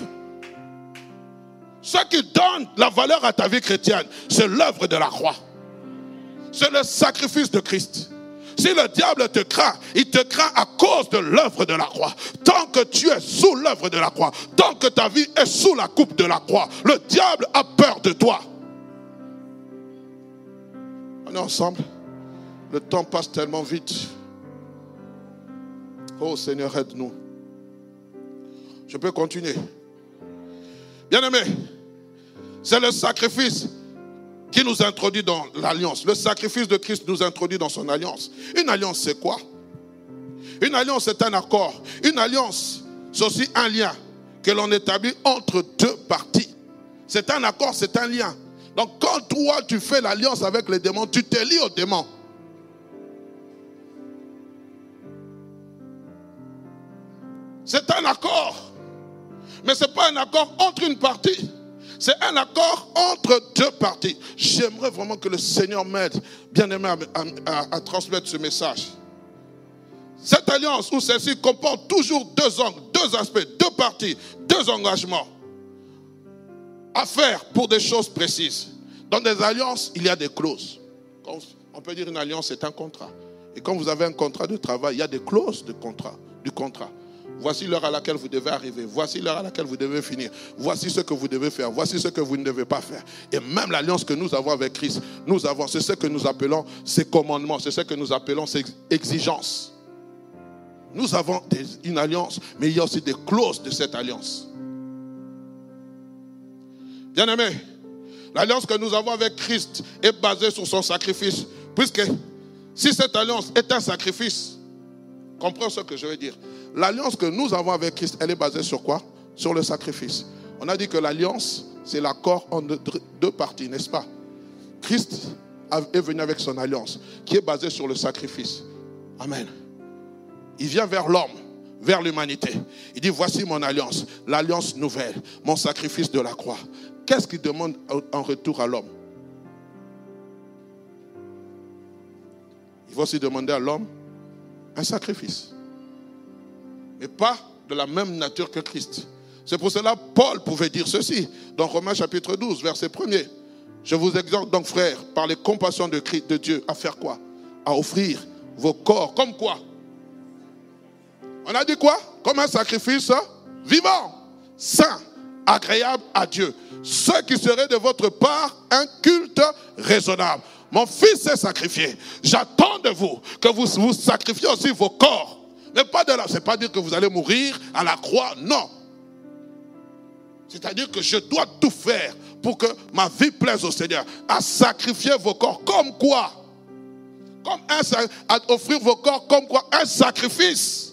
Ce qui donne la valeur à ta vie chrétienne, c'est l'œuvre de la croix. C'est le sacrifice de Christ. Si le diable te craint, il te craint à cause de l'œuvre de la croix. Tant que tu es sous l'œuvre de la croix, tant que ta vie est sous la coupe de la croix, le diable a peur de toi. On est ensemble. Le temps passe tellement vite. Oh Seigneur, aide-nous. Je peux continuer. Bien-aimé, c'est le sacrifice qui nous introduit dans l'alliance. Le sacrifice de Christ nous introduit dans son alliance. Une alliance, c'est quoi? Une alliance, c'est un accord. Une alliance, c'est aussi un lien que l'on établit entre deux parties. C'est un accord, c'est un lien. Donc quand toi, tu fais l'alliance avec les démons, tu te lis aux démons. C'est un accord. Mais ce n'est pas un accord entre une partie. C'est un accord entre deux parties. J'aimerais vraiment que le Seigneur m'aide, bien aimé, à, transmettre ce message. Cette alliance ou celle-ci comporte toujours deux angles, deux aspects, deux parties, deux engagements à faire pour des choses précises. Dans des alliances, il y a des clauses. On peut dire une alliance, c'est un contrat. Et quand vous avez un contrat de travail, il y a des clauses de contrat, du contrat. Voici l'heure à laquelle vous devez arriver. Voici l'heure à laquelle vous devez finir. Voici ce que vous devez faire. Voici ce que vous ne devez pas faire. Et même l'alliance que nous avons avec Christ, nous avons, c'est ce que nous appelons ses commandements, c'est ce que nous appelons ses exigences. Nous avons une alliance, mais il y a aussi des clauses de cette alliance. Bien aimé, l'alliance que nous avons avec Christ est basée sur son sacrifice. Puisque si cette alliance est un sacrifice, comprends ce que je veux dire. L'alliance que nous avons avec Christ, elle est basée sur quoi? Sur le sacrifice. On a dit que l'alliance, c'est l'accord entre deux parties, n'est-ce pas? Christ est venu avec son alliance, qui est basée sur le sacrifice. Amen. Il vient vers l'homme, vers l'humanité. Il dit, voici mon alliance, l'alliance nouvelle, mon sacrifice de la croix. Qu'est-ce qu'il demande en retour à l'homme? Il va aussi demander à l'homme un sacrifice mais pas de la même nature que Christ. C'est pour cela Paul pouvait dire ceci dans Romains chapitre 12, verset 1er. Je vous exhorte donc, frères, par les compassions de, Dieu, à faire quoi? À offrir vos corps comme quoi? On a dit quoi? Comme un sacrifice vivant, saint, agréable à Dieu. Ce qui serait de votre part un culte raisonnable. Mon fils est sacrifié. J'attends de vous que vous vous sacrifiez aussi vos corps mais pas de là. Pas dire que vous allez mourir à la croix. Non. C'est-à-dire que je dois tout faire pour que ma vie plaise au Seigneur. À sacrifier vos corps comme quoi? Comme un, à offrir vos corps comme quoi? Un sacrifice.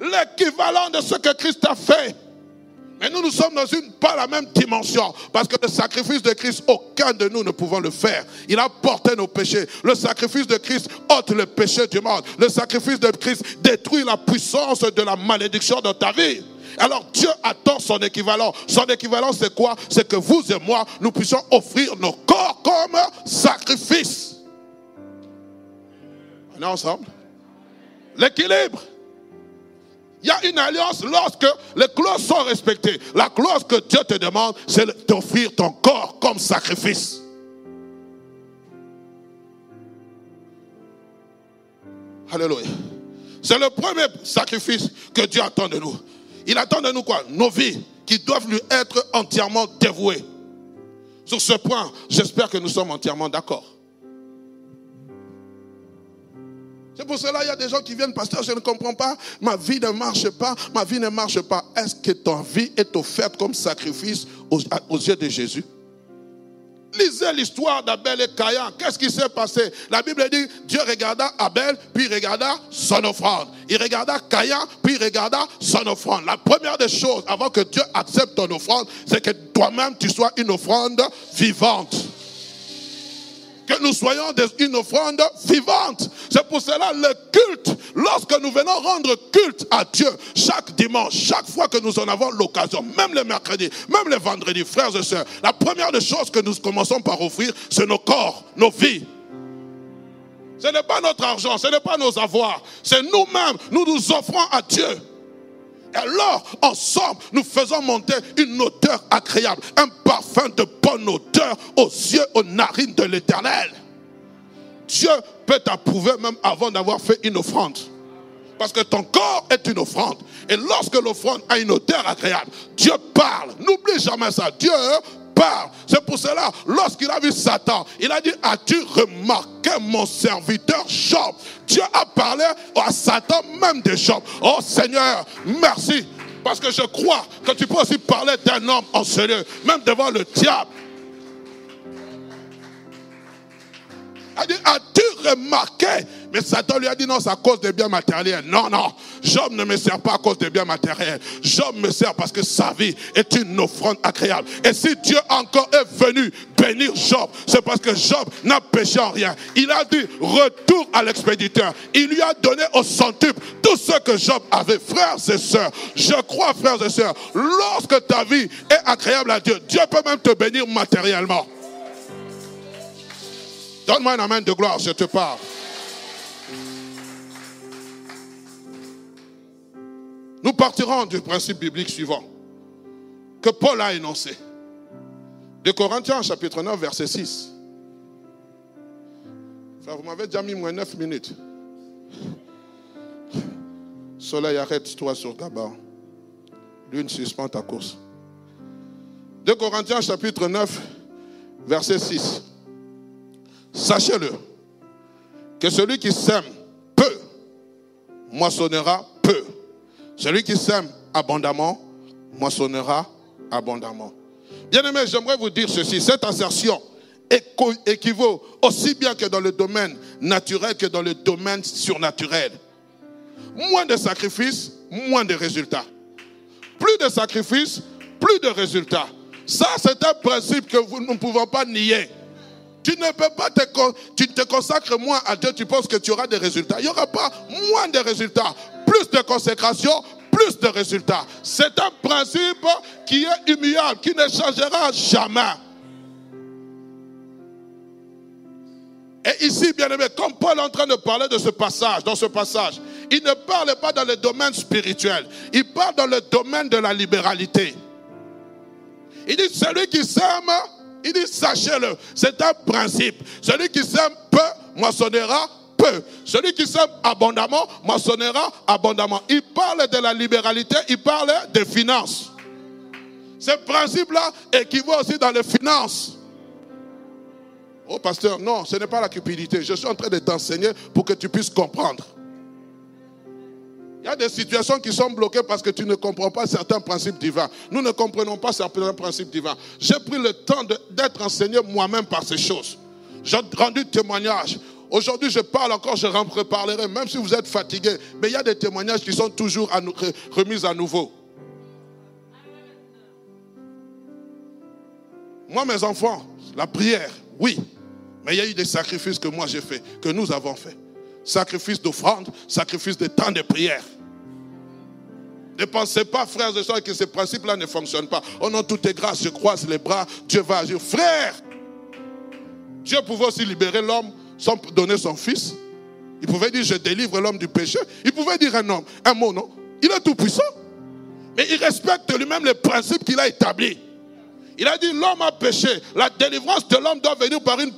L'équivalent de ce que Christ a fait. Mais nous, nous sommes dans une, pas la même dimension. Parce que le sacrifice de Christ, aucun de nous ne pouvons le faire. Il a porté nos péchés. Le sacrifice de Christ ôte le péché du monde. Le sacrifice de Christ détruit la puissance de la malédiction dans ta vie. Alors Dieu attend son équivalent. Son équivalent, c'est quoi? C'est que vous et moi, nous puissions offrir nos corps comme sacrifice. On est ensemble? L'équilibre. Il y a une alliance lorsque les clauses sont respectées. La clause que Dieu te demande, c'est d'offrir ton corps comme sacrifice. Alléluia. C'est le premier sacrifice que Dieu attend de nous. Il attend de nous quoi? Nos vies qui doivent lui être entièrement dévouées. Sur ce point, j'espère que nous sommes entièrement d'accord. C'est pour cela qu'il y a des gens qui viennent, pasteur, je ne comprends pas, ma vie ne marche pas, ma vie ne marche pas. Est-ce que ta vie est offerte comme sacrifice aux, aux yeux de Jésus? Lisez l'histoire d'Abel et Caïn. Qu'est-ce qui s'est passé? La Bible dit, Dieu regarda Abel, puis regarda son offrande. Il regarda Caïn, puis regarda son offrande. La première des choses, avant que Dieu accepte ton offrande, c'est que toi-même, tu sois une offrande vivante que nous soyons une offrande vivante. C'est pour cela le culte, lorsque nous venons rendre culte à Dieu chaque dimanche, chaque fois que nous en avons l'occasion, même le mercredi, même le vendredi, frères et sœurs, la première des choses que nous commençons par offrir, c'est nos corps, nos vies. Ce n'est pas notre argent, ce n'est pas nos avoirs, c'est nous-mêmes, nous nous offrons à Dieu. Alors, ensemble, nous faisons monter une odeur agréable, un parfum de bonne odeur aux yeux, aux narines de l'éternel. Dieu peut t'approuver même avant d'avoir fait une offrande. Parce que ton corps est une offrande. Et lorsque l'offrande a une odeur agréable, Dieu parle. N'oublie jamais ça. Dieu c'est pour cela, lorsqu'il a vu Satan, il a dit, as-tu remarqué mon serviteur Job? Dieu a parlé à Satan même de Job. Oh Seigneur, merci. Parce que je crois que tu peux aussi parler d'un homme en sérieux, même devant le diable. dit, as-tu remarqué Mais Satan lui a dit, non, c'est à cause des biens matériels. Non, non, Job ne me sert pas à cause des biens matériels. Job me sert parce que sa vie est une offrande agréable. Et si Dieu encore est venu bénir Job, c'est parce que Job n'a péché en rien. Il a dit, retour à l'expéditeur. Il lui a donné au centuple tout ce que Job avait. Frères et sœurs, je crois, frères et sœurs, lorsque ta vie est agréable à Dieu, Dieu peut même te bénir matériellement. Donne-moi un amen de gloire, je te parle. Nous partirons du principe biblique suivant que Paul a énoncé. De Corinthiens chapitre 9 verset 6. vous m'avez déjà mis moins 9 minutes. Soleil, arrête-toi sur Gabon. Lune, suspend ta course. De Corinthiens chapitre 9 verset 6. Sachez-le, que celui qui sème peu, moissonnera peu. Celui qui sème abondamment, moissonnera abondamment. Bien-aimés, j'aimerais vous dire ceci. Cette assertion équivaut aussi bien que dans le domaine naturel que dans le domaine surnaturel. Moins de sacrifices, moins de résultats. Plus de sacrifices, plus de résultats. Ça, c'est un principe que nous ne pouvons pas nier. Tu ne peux pas te, tu te consacres moins à Dieu, tu penses que tu auras des résultats. Il n'y aura pas moins de résultats. De consécration, plus de résultats. C'est un principe qui est immuable, qui ne changera jamais. Et ici, bien aimé, comme Paul est en train de parler de ce passage, dans ce passage, il ne parle pas dans le domaine spirituel, il parle dans le domaine de la libéralité. Il dit, celui qui s'aime il dit, sachez-le, c'est un principe. Celui qui sème peu, moissonnera Celui qui sème abondamment, moissonnera abondamment. Il parle de la libéralité, il parle des finances. Ce principe-là équivaut aussi dans les finances. Oh pasteur, non, ce n'est pas la cupidité. Je suis en train de t'enseigner pour que tu puisses comprendre. Il y a des situations qui sont bloquées parce que tu ne comprends pas certains principes divins. Nous ne comprenons pas certains principes divins. J'ai pris le temps d'être enseigné moi-même par ces choses. J'ai rendu témoignage. Aujourd'hui, je parle encore, je reparlerai, même si vous êtes fatigué. Mais il y a des témoignages qui sont toujours remis à nouveau. Moi, mes enfants, la prière, oui. Mais il y a eu des sacrifices que moi j'ai fait, que nous avons fait. Sacrifice d'offrande, sacrifice de temps de prière. Ne pensez pas, frères et sœurs, que ces principes-là ne fonctionnent pas. Oh non, tout est grâce, je croise les bras, Dieu va agir. Frère, Dieu pouvait aussi libérer l'homme sans donner son fils. Il pouvait dire, je délivre l'homme du péché. Il pouvait dire un homme, un mot, non? Il est tout puissant. Mais il respecte lui-même les principes qu'il a établis. Il a dit l'homme a péché. La délivrance de l'homme doit venir par une,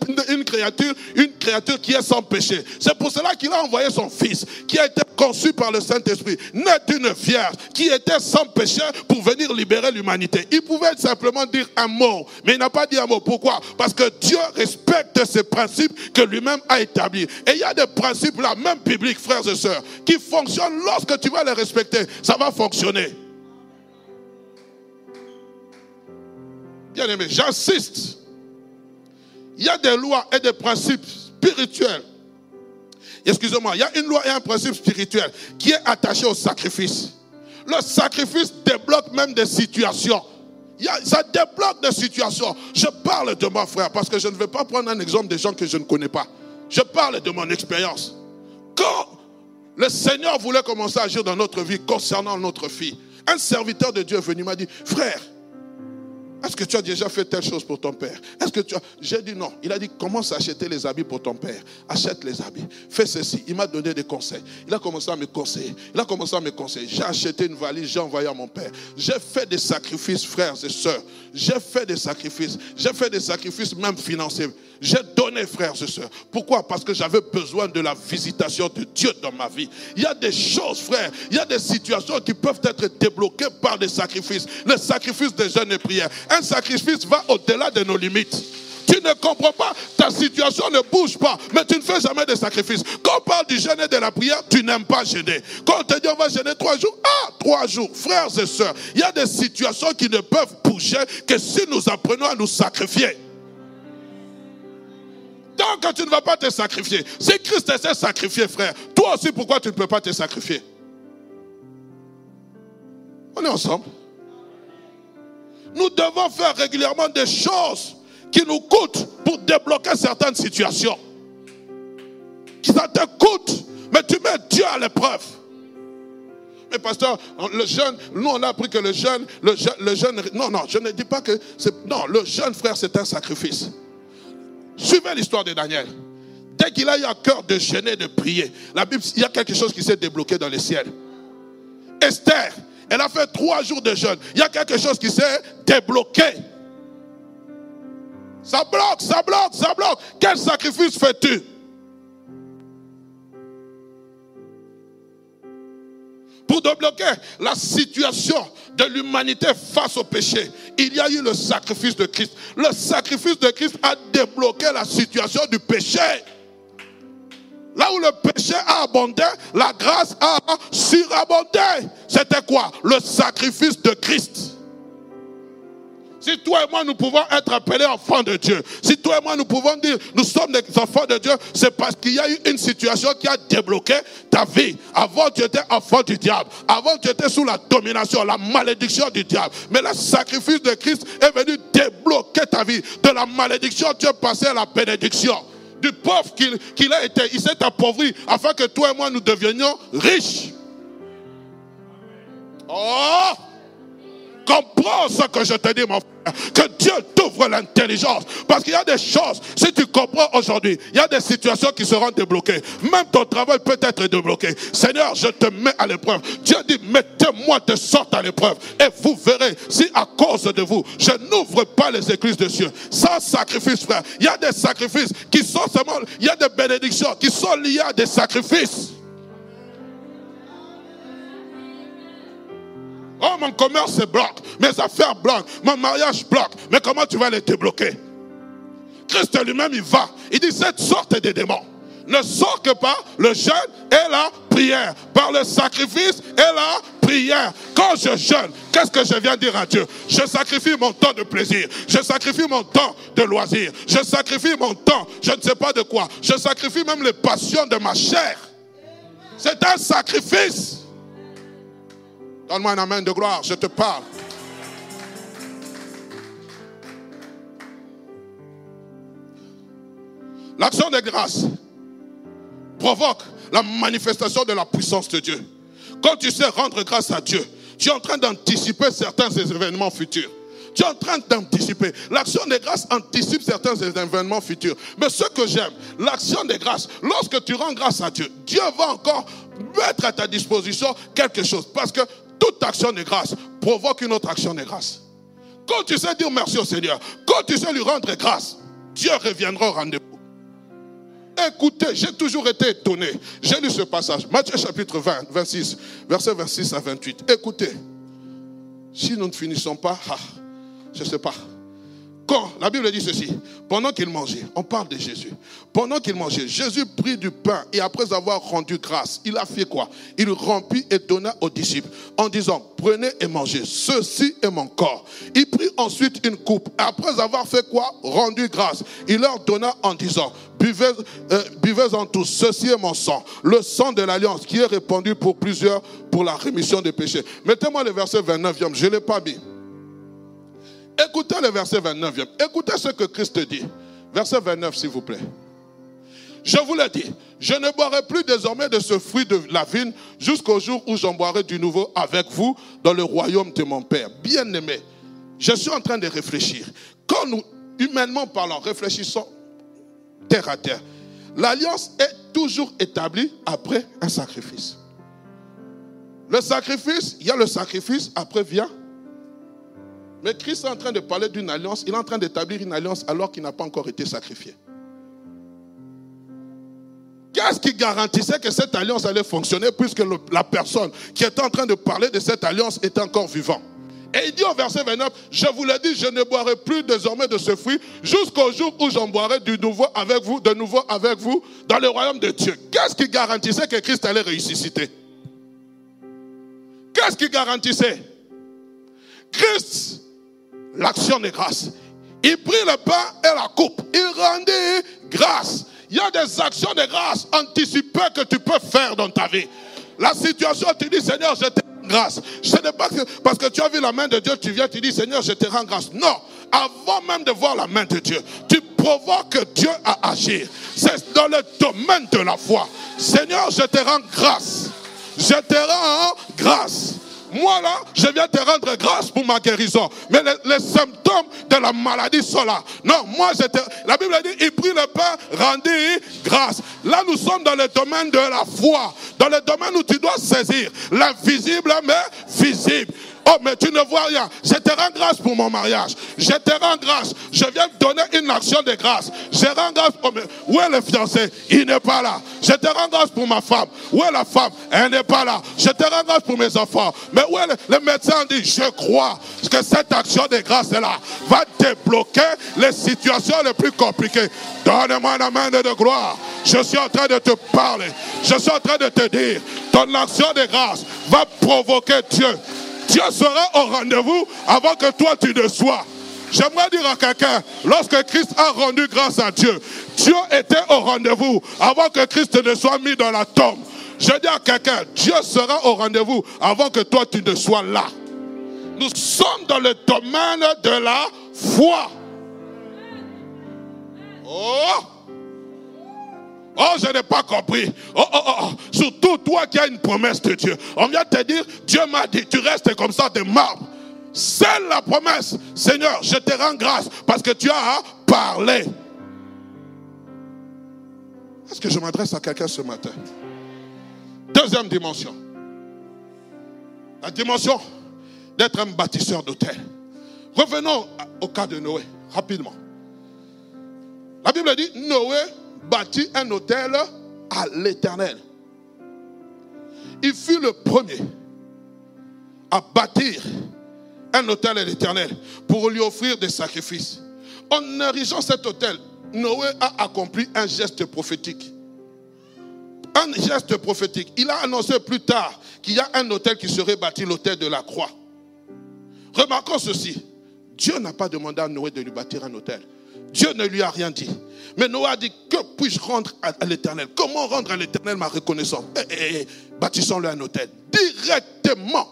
créature, une créature qui est sans péché. C'est pour cela qu'il a envoyé son fils, qui a été conçu par le Saint-Esprit, né d'une vierge, qui était sans péché pour venir libérer l'humanité. Il pouvait simplement dire un mot, mais il n'a pas dit un mot. Pourquoi? Parce que Dieu respecte ces principes que lui-même a établis. Et il y a des principes là, même publics, frères et sœurs, qui fonctionnent lorsque tu vas les respecter. Ça va fonctionner. Bien aimé, j'insiste. Il y a des lois et des principes spirituels. Excusez-moi, il y a une loi et un principe spirituel qui est attaché au sacrifice. Le sacrifice débloque même des situations. ça débloque des situations. Je parle de mon frère parce que je ne vais pas prendre un exemple des gens que je ne connais pas. Je parle de mon expérience. Quand le Seigneur voulait commencer à agir dans notre vie concernant notre fille, un serviteur de Dieu est venu m'a dit, frère, est-ce que tu as déjà fait telle chose pour ton père? Est-ce que tu as... J'ai dit non. Il a dit, commence à acheter les habits pour ton père. Achète les habits. Fais ceci. Il m'a donné des conseils. Il a commencé à me conseiller. Il a commencé à me conseiller. J'ai acheté une valise, j'ai envoyé à mon père. J'ai fait des sacrifices, frères et sœurs. J'ai fait des sacrifices. J'ai fait des sacrifices même financiers. J'ai donné, frères et sœurs. Pourquoi? Parce que j'avais besoin de la visitation de Dieu dans ma vie. Il y a des choses, frères. Il y a des situations qui peuvent être débloquées par des sacrifices. Le sacrifice des jeunes et prières. Un sacrifice va au-delà de nos limites. Tu ne comprends pas, ta situation ne bouge pas, mais tu ne fais jamais de sacrifice. Quand on parle du jeûne de la prière, tu n'aimes pas gêner. Quand on te dit on va gêner trois jours, ah, trois jours, frères et sœurs, il y a des situations qui ne peuvent bouger que si nous apprenons à nous sacrifier. Tant que tu ne vas pas te sacrifier, si Christ s'est sacrifié, frère, toi aussi, pourquoi tu ne peux pas te sacrifier? On est ensemble. Nous devons faire régulièrement des choses qui nous coûtent pour débloquer certaines situations. Ça te coûte, mais tu mets Dieu à l'épreuve. Mais pasteur, le jeune, nous on a appris que le jeune, le jeune, le jeune, non, non, je ne dis pas que c'est, non, le jeune frère c'est un sacrifice. Suivez l'histoire de Daniel. Dès qu'il a eu à cœur de gêner, de prier, la Bible, il y a quelque chose qui s'est débloqué dans les ciels. Esther, elle a fait trois jours de jeûne. Il y a quelque chose qui s'est débloqué. Ça bloque, ça bloque, ça bloque. Quel sacrifice fais-tu? Pour débloquer la situation de l'humanité face au péché, il y a eu le sacrifice de Christ. Le sacrifice de Christ a débloqué la situation du péché. Là où le péché a abondé, la grâce a surabondé. C'était quoi? Le sacrifice de Christ. Si toi et moi nous pouvons être appelés enfants de Dieu, si toi et moi nous pouvons dire nous sommes des enfants de Dieu, c'est parce qu'il y a eu une situation qui a débloqué ta vie. Avant tu étais enfant du diable, avant tu étais sous la domination, la malédiction du diable. Mais le sacrifice de Christ est venu débloquer ta vie. De la malédiction, tu es passé à la bénédiction du pauvre qu'il a été. Il s'est appauvri afin que toi et moi nous devenions riches. Oh! Comprends ce que je te dis, mon frère. Que Dieu t'ouvre l'intelligence. Parce qu'il y a des choses, si tu comprends aujourd'hui, il y a des situations qui seront débloquées. Même ton travail peut être débloqué. Seigneur, je te mets à l'épreuve. Dieu dit, mettez-moi de sorte à l'épreuve. Et vous verrez si à cause de vous, je n'ouvre pas les églises de cieux. Sans sacrifice, frère. Il y a des sacrifices qui sont seulement, il y a des bénédictions qui sont liées à des sacrifices. Oh, mon commerce se bloque, mes affaires bloquent, mon mariage bloque. Mais comment tu vas les débloquer? Christ lui-même, il va. Il dit cette sorte de démons. ne sont que par le jeûne et la prière. Par le sacrifice et la prière. Quand je jeûne, qu'est-ce que je viens dire à Dieu? Je sacrifie mon temps de plaisir. Je sacrifie mon temps de loisir. Je sacrifie mon temps, je ne sais pas de quoi. Je sacrifie même les passions de ma chair. C'est un sacrifice. Donne-moi un amen de gloire, je te parle. L'action de grâce provoque la manifestation de la puissance de Dieu. Quand tu sais rendre grâce à Dieu, tu es en train d'anticiper certains événements futurs. Tu es en train d'anticiper. L'action de grâce anticipe certains événements futurs. Mais ce que j'aime, l'action de grâce, lorsque tu rends grâce à Dieu, Dieu va encore mettre à ta disposition quelque chose. Parce que toute action de grâce provoque une autre action de grâce. Quand tu sais dire merci au Seigneur, quand tu sais lui rendre grâce, Dieu reviendra au rendez-vous. Écoutez, j'ai toujours été étonné. J'ai lu ce passage, Matthieu chapitre 20, 26, verset 26 à 28. Écoutez, si nous ne finissons pas, ah, je ne sais pas. Quand la Bible dit ceci, pendant qu'il mangeait, on parle de Jésus. Pendant qu'il mangeait, Jésus prit du pain et après avoir rendu grâce, il a fait quoi? Il remplit et donna aux disciples en disant, prenez et mangez, ceci est mon corps. Il prit ensuite une coupe. Après avoir fait quoi? Rendu grâce. Il leur donna en disant, buvez, euh, en tous, ceci est mon sang, le sang de l'alliance qui est répandu pour plusieurs pour la rémission des péchés. Mettez-moi le verset 29, je ne l'ai pas mis. Écoutez le verset 29. Écoutez ce que Christ dit. Verset 29, s'il vous plaît. Je vous l'ai dit, je ne boirai plus désormais de ce fruit de la vigne jusqu'au jour où j'en boirai du nouveau avec vous dans le royaume de mon Père. Bien aimé, je suis en train de réfléchir. Quand nous, humainement parlant, réfléchissons terre à terre, l'alliance est toujours établie après un sacrifice. Le sacrifice, il y a le sacrifice, après vient mais Christ est en train de parler d'une alliance, il est en train d'établir une alliance alors qu'il n'a pas encore été sacrifié. Qu'est-ce qui garantissait que cette alliance allait fonctionner puisque la personne qui était en train de parler de cette alliance était encore vivant Et il dit au verset 29, je vous l'ai dit, je ne boirai plus désormais de ce fruit jusqu'au jour où j'en boirai du nouveau avec vous, de nouveau avec vous dans le royaume de Dieu. Qu'est-ce qui garantissait que Christ allait ressusciter? Qu'est-ce qui garantissait? Christ l'action de grâce. Il prit le pain et la coupe. Il rendit grâce. Il y a des actions de grâce anticipées que tu peux faire dans ta vie. La situation, tu dis, Seigneur, je te rends grâce. Ce n'est pas parce que tu as vu la main de Dieu, tu viens, tu dis, Seigneur, je te rends grâce. Non. Avant même de voir la main de Dieu, tu provoques Dieu à agir. C'est dans le domaine de la foi. Seigneur, je te rends grâce. Je te rends grâce. Moi là, je viens te rendre grâce pour ma guérison. Mais les, symptômes de la maladie sont là. Non, moi, la Bible dit, il prit le pain, rendit grâce. Là, nous sommes dans le domaine de la foi. Dans le domaine où tu dois saisir l'invisible mais visible. Oh, mais tu ne vois rien. Je te rends grâce pour mon mariage. Je te rends grâce. Je viens te donner une action de grâce. Je rends grâce pour mes... Où est le fiancé? Il n'est pas là. Je te rends grâce pour ma femme. Où est la femme? Elle n'est pas là. Je te rends grâce pour mes enfants. Mais où est le, le médecin dit, je crois que cette action de grâce là va débloquer les situations les plus compliquées. Donne-moi la main de gloire. Je suis en train de te parler. Je suis en train de te dire, ton action de grâce va provoquer Dieu Dieu sera au rendez-vous avant que toi tu ne sois. J'aimerais dire à quelqu'un, lorsque Christ a rendu grâce à Dieu, Dieu était au rendez-vous avant que Christ ne soit mis dans la tombe. Je dis à quelqu'un, Dieu sera au rendez-vous avant que toi tu ne sois là. Nous sommes dans le domaine de la foi. Oh! Oh, je n'ai pas compris. Oh, oh, oh, oh. Surtout toi qui as une promesse de Dieu. On vient te dire, Dieu m'a dit, tu restes comme ça de marbre. C'est la promesse. Seigneur, je te rends grâce parce que tu as parlé. Est-ce que je m'adresse à quelqu'un ce matin? Deuxième dimension. La dimension d'être un bâtisseur d'hôtel. Revenons au cas de Noé, rapidement. La Bible dit, Noé bâtit un hôtel à l'éternel. Il fut le premier à bâtir un hôtel à l'éternel pour lui offrir des sacrifices. En érigeant cet hôtel, Noé a accompli un geste prophétique. un geste prophétique. Il a annoncé plus tard qu'il y a un hôtel qui serait bâti, l'hôtel de la croix. Remarquons ceci. Dieu n'a pas demandé à Noé de lui bâtir un hôtel. Dieu ne lui a rien dit. Mais Noé a dit, que puis-je rendre à, l'éternel? Comment rendre à l'éternel ma reconnaissance? Eh, eh, eh, Bâtissons-le un hôtel. Directement.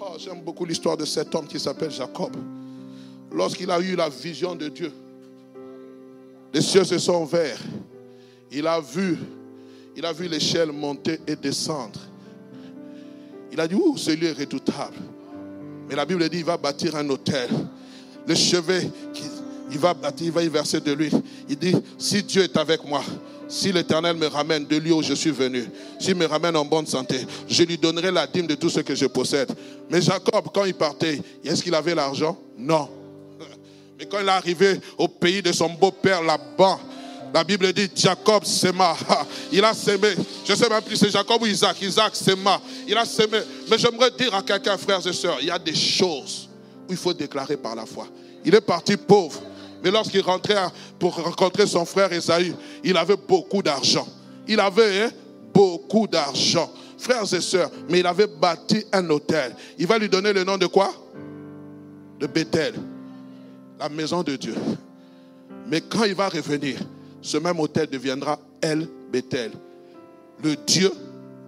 Oh, J'aime beaucoup l'histoire de cet homme qui s'appelle Jacob. Lorsqu'il a eu la vision de Dieu, les cieux se sont ouverts. Il a vu, il a vu l'échelle monter et descendre. Il a dit, ouh, ce lieu est redoutable. Mais la Bible dit, il va bâtir un hôtel. Le chevet, il va il va y verser de l'huile. Il dit, si Dieu est avec moi, si l'Éternel me ramène de lieu où je suis venu, s'il me ramène en bonne santé, je lui donnerai la dîme de tout ce que je possède. Mais Jacob, quand il partait, est-ce qu'il avait l'argent? Non. Mais quand il est arrivé au pays de son beau-père là-bas, la Bible dit Jacob sema. Il a semé. Je ne sais même plus c'est Jacob ou Isaac. Isaac sema. Il a semé. Mais j'aimerais dire à quelqu'un, frères et sœurs, il y a des choses il faut déclarer par la foi. Il est parti pauvre. Mais lorsqu'il rentrait pour rencontrer son frère Esaü, il avait beaucoup d'argent. Il avait hein, beaucoup d'argent. Frères et sœurs, mais il avait bâti un hôtel. Il va lui donner le nom de quoi? De Bethel la maison de Dieu. Mais quand il va revenir, ce même hôtel deviendra El Bethel, le Dieu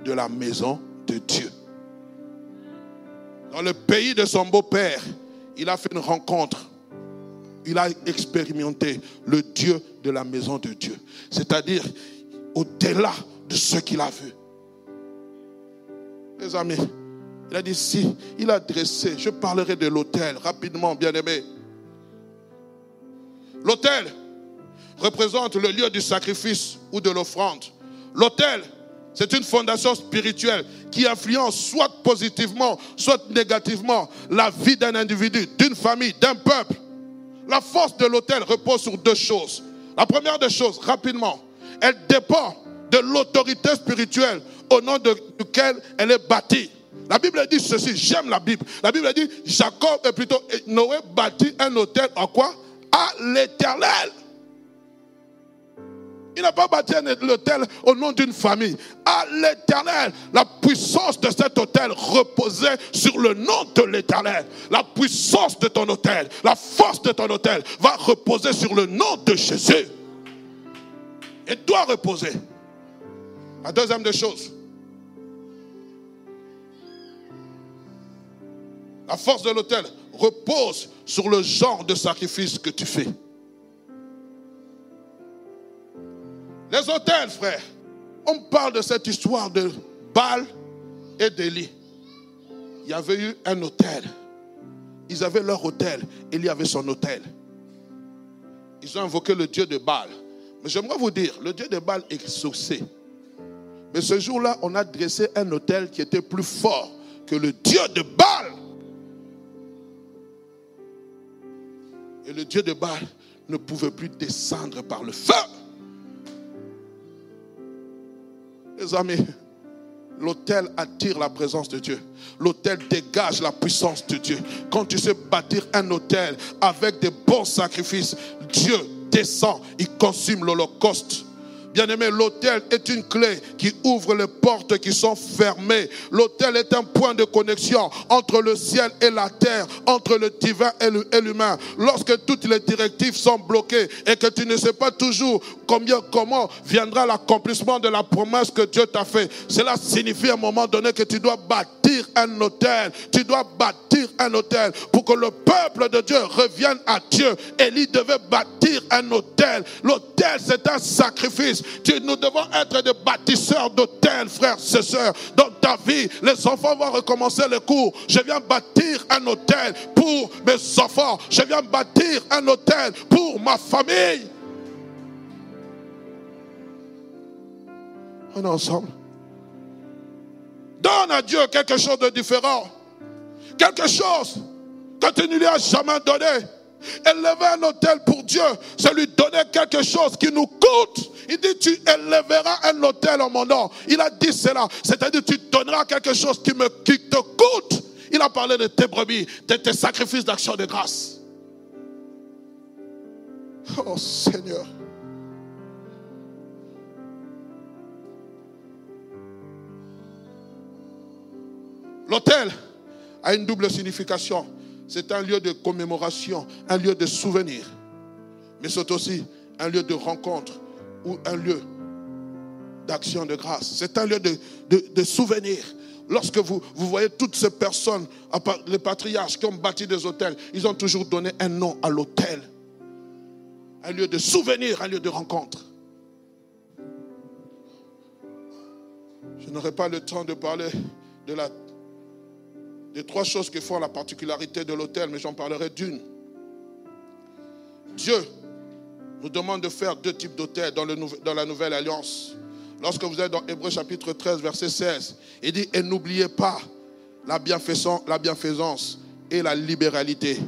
de la maison de Dieu. Dans le pays de son beau-père, il a fait une rencontre. Il a expérimenté le Dieu de la maison de Dieu. C'est-à-dire au-delà de ce qu'il a vu. Les amis, il a dit si, il a dressé, je parlerai de l'hôtel rapidement, bien aimé. L'autel représente le lieu du sacrifice ou de l'offrande. L'autel, c'est une fondation spirituelle qui influence soit positivement, soit négativement la vie d'un individu, d'une famille, d'un peuple. La force de l'autel repose sur deux choses. La première des choses, rapidement, elle dépend de l'autorité spirituelle au nom de laquelle elle est bâtie. La Bible dit ceci, j'aime la Bible. La Bible dit, Jacob est plutôt, Noé bâtit un hôtel en quoi? À l'éternel. Il n'a pas bâti l'hôtel au nom d'une famille. À l'éternel. La puissance de cet hôtel reposait sur le nom de l'éternel. La puissance de ton hôtel, la force de ton hôtel va reposer sur le nom de Jésus. Et doit reposer. La deuxième des choses. La force de l'hôtel repose sur le genre de sacrifice que tu fais. Les hôtels, frère, on parle de cette histoire de Baal et d'Élie. Il y avait eu un hôtel. Ils avaient leur hôtel. Élie avait son hôtel. Ils ont invoqué le Dieu de Baal. Mais j'aimerais vous dire, le Dieu de Baal est exaucé. Mais ce jour-là, on a dressé un hôtel qui était plus fort que le Dieu de Baal. Et le Dieu de Baal ne pouvait plus descendre par le feu. Les amis, l'autel attire la présence de Dieu. L'autel dégage la puissance de Dieu. Quand tu sais bâtir un autel avec des bons sacrifices, Dieu descend, il consume l'holocauste. Bien-aimé, l'autel est une clé qui ouvre les portes qui sont fermées. L'autel est un point de connexion entre le ciel et la terre, entre le divin et l'humain. Lorsque toutes les directives sont bloquées et que tu ne sais pas toujours combien, comment viendra l'accomplissement de la promesse que Dieu t'a fait, cela signifie à un moment donné que tu dois bâtir un autel. Tu dois bâtir un autel pour que le peuple de Dieu revienne à Dieu. Élie devait bâtir un autel. L'autel, c'est un sacrifice nous devons être des bâtisseurs d'hôtels, frères et sœurs. Dans ta vie, les enfants vont recommencer les cours. Je viens bâtir un hôtel pour mes enfants. Je viens bâtir un hôtel pour ma famille. On est ensemble. Donne à Dieu quelque chose de différent. Quelque chose que tu ne lui as jamais donné. Élever un hôtel pour Dieu, c'est lui donner quelque chose qui nous coûte. Il dit, tu élèveras un hôtel en mon nom. Il a dit cela. C'est-à-dire, tu donneras quelque chose qui, me, qui te coûte. Il a parlé de tes brebis, de tes sacrifices d'action de grâce. Oh Seigneur. L'autel a une double signification. C'est un lieu de commémoration, un lieu de souvenir. Mais c'est aussi un lieu de rencontre ou un lieu d'action de grâce. C'est un lieu de, souvenir. Lorsque vous voyez toutes ces personnes, les patriarches qui ont bâti des hôtels, ils ont toujours donné un nom à l'hôtel. Un lieu de souvenir, un lieu de rencontre. Je n'aurai pas le temps de parler de la, des trois choses qui font la particularité de l'hôtel, mais j'en parlerai d'une. Dieu nous demande de faire deux types d'hôtels dans, dans la nouvelle alliance. Lorsque vous êtes dans Hébreu chapitre 13, verset 16, il dit, et n'oubliez pas la bienfaisance, la bienfaisance et la libéralité,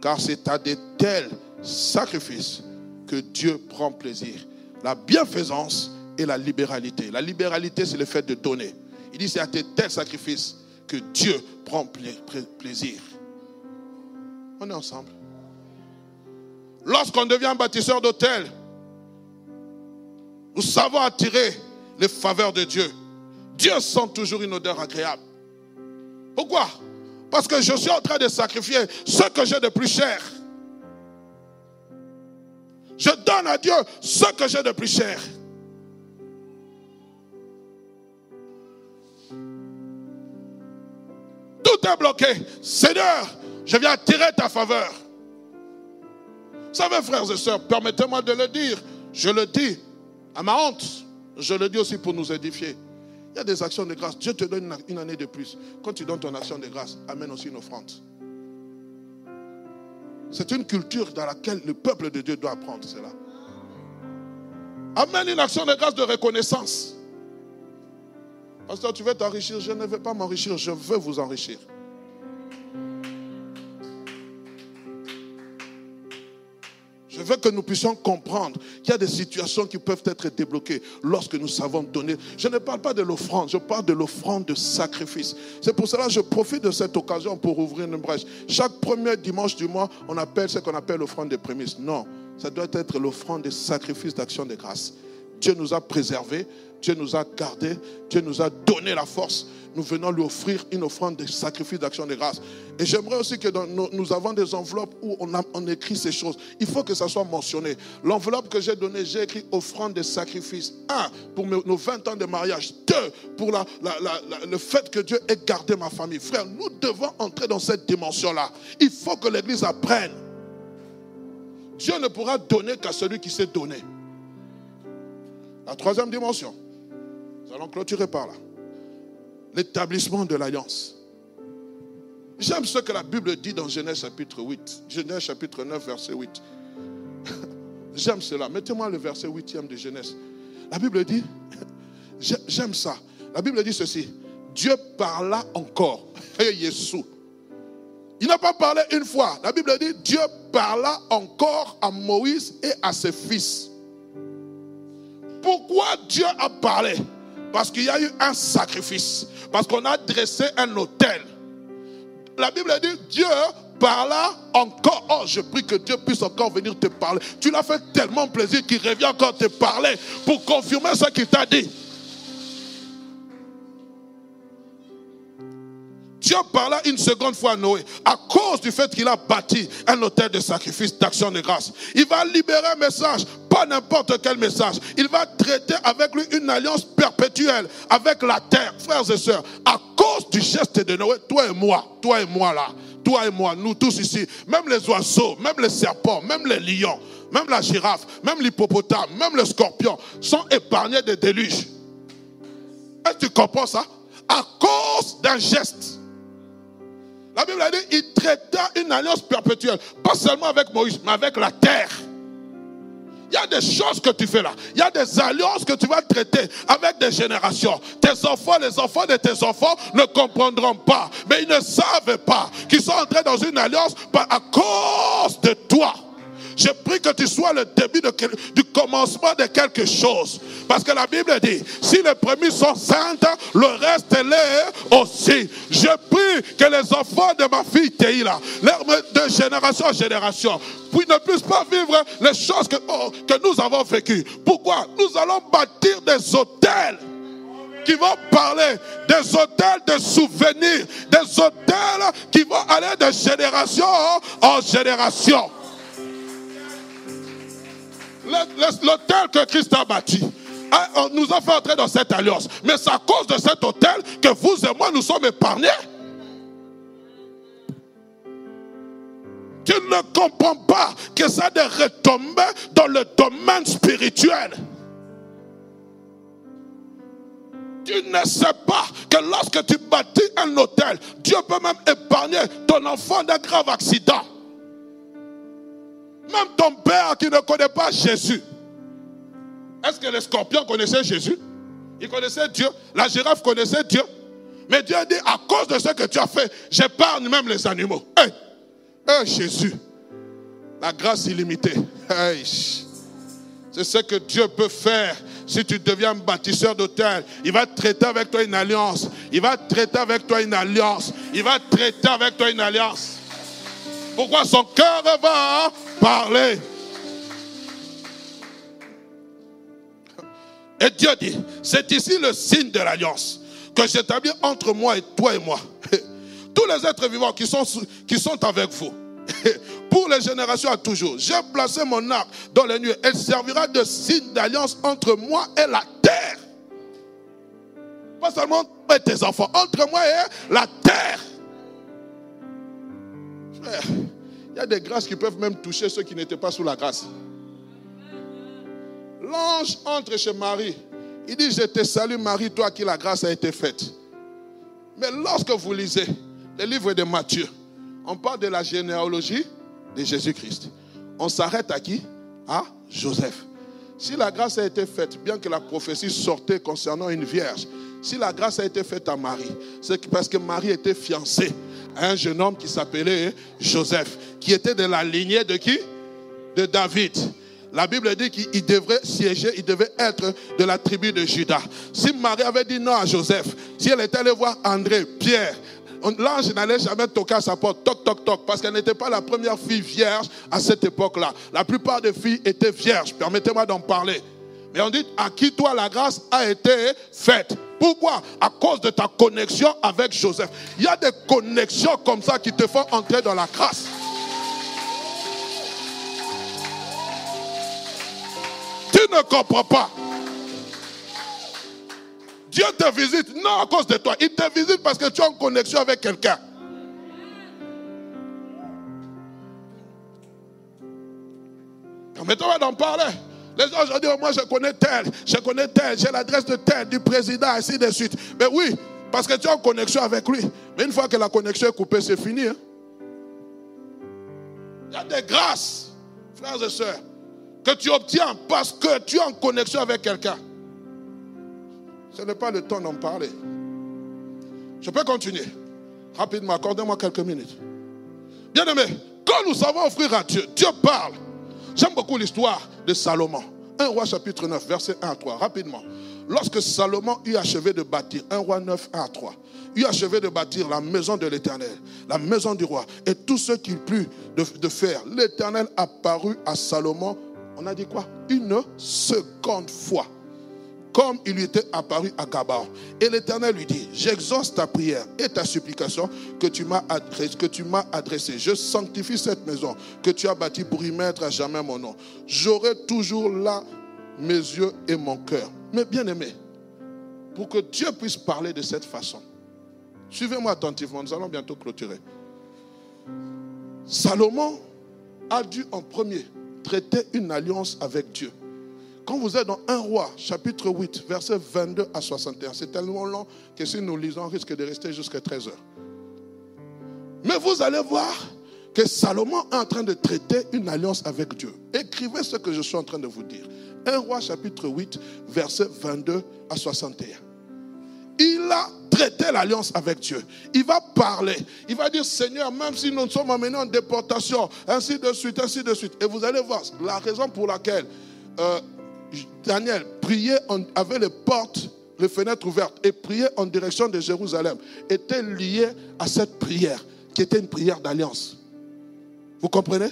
car c'est à de tels sacrifices que Dieu prend plaisir. La bienfaisance et la libéralité. La libéralité, c'est le fait de donner. Il dit, c'est à de tels sacrifices que Dieu prend plaisir. On est ensemble. Lorsqu'on devient bâtisseur d'hôtel, nous savons attirer les faveurs de Dieu. Dieu sent toujours une odeur agréable. Pourquoi? Parce que je suis en train de sacrifier ce que j'ai de plus cher. Je donne à Dieu ce que j'ai de plus cher. Bloqué. Seigneur, je viens attirer ta faveur. Vous savez, frères et sœurs, permettez-moi de le dire. Je le dis à ma honte. Je le dis aussi pour nous édifier. Il y a des actions de grâce. Dieu te donne une année de plus. Quand tu donnes ton action de grâce, amène aussi une offrande. C'est une culture dans laquelle le peuple de Dieu doit apprendre cela. Amène une action de grâce de reconnaissance. Pasteur, tu veux t'enrichir? Je ne veux pas m'enrichir, je veux vous enrichir. Veux que nous puissions comprendre qu'il y a des situations qui peuvent être débloquées lorsque nous savons donner. Je ne parle pas de l'offrande, je parle de l'offrande de sacrifice. C'est pour cela que je profite de cette occasion pour ouvrir une brèche. Chaque premier dimanche du mois, on appelle ce qu'on appelle l'offrande des prémices. Non, ça doit être l'offrande des sacrifices d'action de grâce. Dieu nous a préservés, Dieu nous a gardés, Dieu nous a donné la force. Nous venons lui offrir une offrande de sacrifice d'action de grâce. Et j'aimerais aussi que nous avons des enveloppes où on, écrit ces choses. Il faut que ça soit mentionné. L'enveloppe que j'ai donnée, j'ai écrit offrande de sacrifice. Un, pour nos 20 ans de mariage. Deux, pour le fait que Dieu ait gardé ma famille. Frère, nous devons entrer dans cette dimension-là. Il faut que l'Église apprenne. Dieu ne pourra donner qu'à celui qui s'est donné. La troisième dimension, nous allons clôturer par là. L'établissement de l'alliance. J'aime ce que la Bible dit dans Genèse chapitre 8. Genèse chapitre 9, verset 8. J'aime cela. Mettez-moi le verset 8 de Genèse. La Bible dit, j'aime ça. La Bible dit ceci. Dieu parla encore. Et Jésus. Il n'a pas parlé une fois. La Bible dit, Dieu parla encore à Moïse et à ses fils. Pourquoi Dieu a parlé? Parce qu'il y a eu un sacrifice. Parce qu'on a dressé un hôtel. La Bible dit Dieu parla encore. Oh, je prie que Dieu puisse encore venir te parler. Tu l'as fait tellement plaisir qu'il revient encore te parler pour confirmer ce qu'il t'a dit. Dieu parla une seconde fois à Noé à cause du fait qu'il a bâti un hôtel de sacrifice, d'action de grâce. Il va libérer un message, pas n'importe quel message. Il va traiter avec lui une alliance perpétuelle avec la terre, frères et sœurs. À cause du geste de Noé, toi et moi, toi et moi là, toi et moi, nous tous ici, même les oiseaux, même les serpents, même les lions, même la girafe, même l'hippopotame, même le scorpion sont épargnés des déluges. Est-ce que tu comprends ça? À cause d'un geste. La Bible a dit, il traita une alliance perpétuelle, pas seulement avec Moïse, mais avec la terre. Il y a des choses que tu fais là. Il y a des alliances que tu vas traiter avec des générations. Tes enfants, les enfants de tes enfants ne comprendront pas. Mais ils ne savent pas qu'ils sont entrés dans une alliance à cause de toi. Je prie que tu sois le début du commencement de quelque chose. Parce que la Bible dit, si les premiers sont saintes, le reste l'est aussi. Je prie que les enfants de ma fille Teila, de génération en génération, puis ne puissent pas vivre les choses que, oh, que nous avons vécues. Pourquoi? Nous allons bâtir des hôtels. qui vont parler des hôtels de souvenirs, des hôtels qui vont aller de génération en génération. L'hôtel que Christ a bâti nous a fait entrer dans cette alliance. Mais c'est à cause de cet hôtel que vous et moi nous sommes épargnés. Tu ne comprends pas que ça a des dans le domaine spirituel. Tu ne sais pas que lorsque tu bâtis un hôtel, Dieu peut même épargner ton enfant d'un grave accident. Même ton père qui ne connaît pas Jésus. Est-ce que les scorpions connaissaient Jésus? Ils connaissaient Dieu. La girafe connaissait Dieu. Mais Dieu dit, à cause de ce que tu as fait, j'épargne même les animaux. Hey, Jésus, la grâce illimitée. C'est ce que Dieu peut faire si tu deviens bâtisseur d'hôtel. Il va traiter avec toi une alliance. Il va traiter avec toi une alliance. Il va traiter avec toi une alliance. Pourquoi son cœur va parler? Et Dieu dit, c'est ici le signe de l'alliance que j'établis entre moi et toi et moi. Tous les êtres vivants qui sont, avec vous. Pour les générations à toujours. J'ai placé mon arc dans les nuées. Elle servira de signe d'alliance entre moi et la terre. Pas seulement tes enfants, entre moi et la terre. Il y a des grâces qui peuvent même toucher ceux qui n'étaient pas sous la grâce. L'ange entre chez Marie. Il dit, je te salue Marie, toi qui la grâce a été faite. Mais lorsque vous lisez le livre de Matthieu, on parle de la généalogie de Jésus-Christ. On s'arrête à qui? À Joseph. Si la grâce a été faite, bien que la prophétie sortait concernant une vierge, si la grâce a été faite à Marie, c'est parce que Marie était fiancée un jeune homme qui s'appelait Joseph, qui était de la lignée de qui? De David. La Bible dit qu'il devrait siéger, il devait être de la tribu de Judas. Si Marie avait dit non à Joseph, si elle était allée voir André, Pierre, l'ange n'allait jamais toquer à sa porte, toc, toc, toc, parce qu'elle n'était pas la première fille vierge à cette époque-là. La plupart des filles étaient vierges, permettez-moi d'en parler. Mais on dit à qui toi la grâce a été faite? Pourquoi? À cause de ta connexion avec Joseph. Il y a des connexions comme ça qui te font entrer dans la grâce. ne comprends pas. Dieu te visite, non à cause de toi. Il te visite parce que tu as une connexion avec quelqu'un. Permettez-moi d'en parler. Les gens aujourd'hui, moi je connais tel, je connais tel, j'ai l'adresse de tel, du président, ainsi de suite. Mais oui, parce que tu as une connexion avec lui. Mais une fois que la connexion est coupée, c'est fini. Hein. Il y a des grâces, frères et sœurs que tu obtiens parce que tu es en connexion avec quelqu'un. Ce n'est pas le temps d'en parler. Je peux continuer. Rapidement, accordez-moi quelques minutes. Bien aimé, quand nous savons offrir à Dieu, Dieu parle. J'aime beaucoup l'histoire de Salomon. 1 roi chapitre 9, verset 1 à 3. Rapidement. Lorsque Salomon eut achevé de bâtir, 1 roi 9, 1 à 3, eut achevé de bâtir la maison de l'Éternel, la maison du roi, et tout ce qu'il plut de, de faire, l'Éternel apparut à Salomon on a dit quoi? Une seconde fois. Comme il lui était apparu à Gabar. Et l'Éternel lui dit, j'exauce ta prière et ta supplication que tu m'as adressée. Je sanctifie cette maison que tu as bâtie pour y mettre à jamais mon nom. J'aurai toujours là mes yeux et mon cœur. Mais bien aimé, pour que Dieu puisse parler de cette façon, suivez-moi attentivement, nous allons bientôt clôturer. Salomon a dû en premier traiter une alliance avec Dieu. Quand vous êtes dans 1 roi, chapitre 8, verset 22 à 61, c'est tellement long que si nous lisons, on risque de rester jusqu'à 13 heures. Mais vous allez voir que Salomon est en train de traiter une alliance avec Dieu. Écrivez ce que je suis en train de vous dire. 1 roi, chapitre 8, verset 22 à 61. Il a traité l'alliance avec Dieu. Il va parler. Il va dire, Seigneur, même si nous sommes amenés en déportation, ainsi de suite, ainsi de suite. Et vous allez voir la raison pour laquelle euh, Daniel priait, avait les portes, les fenêtres ouvertes et priait en direction de Jérusalem, était lié à cette prière, qui était une prière d'alliance. Vous comprenez?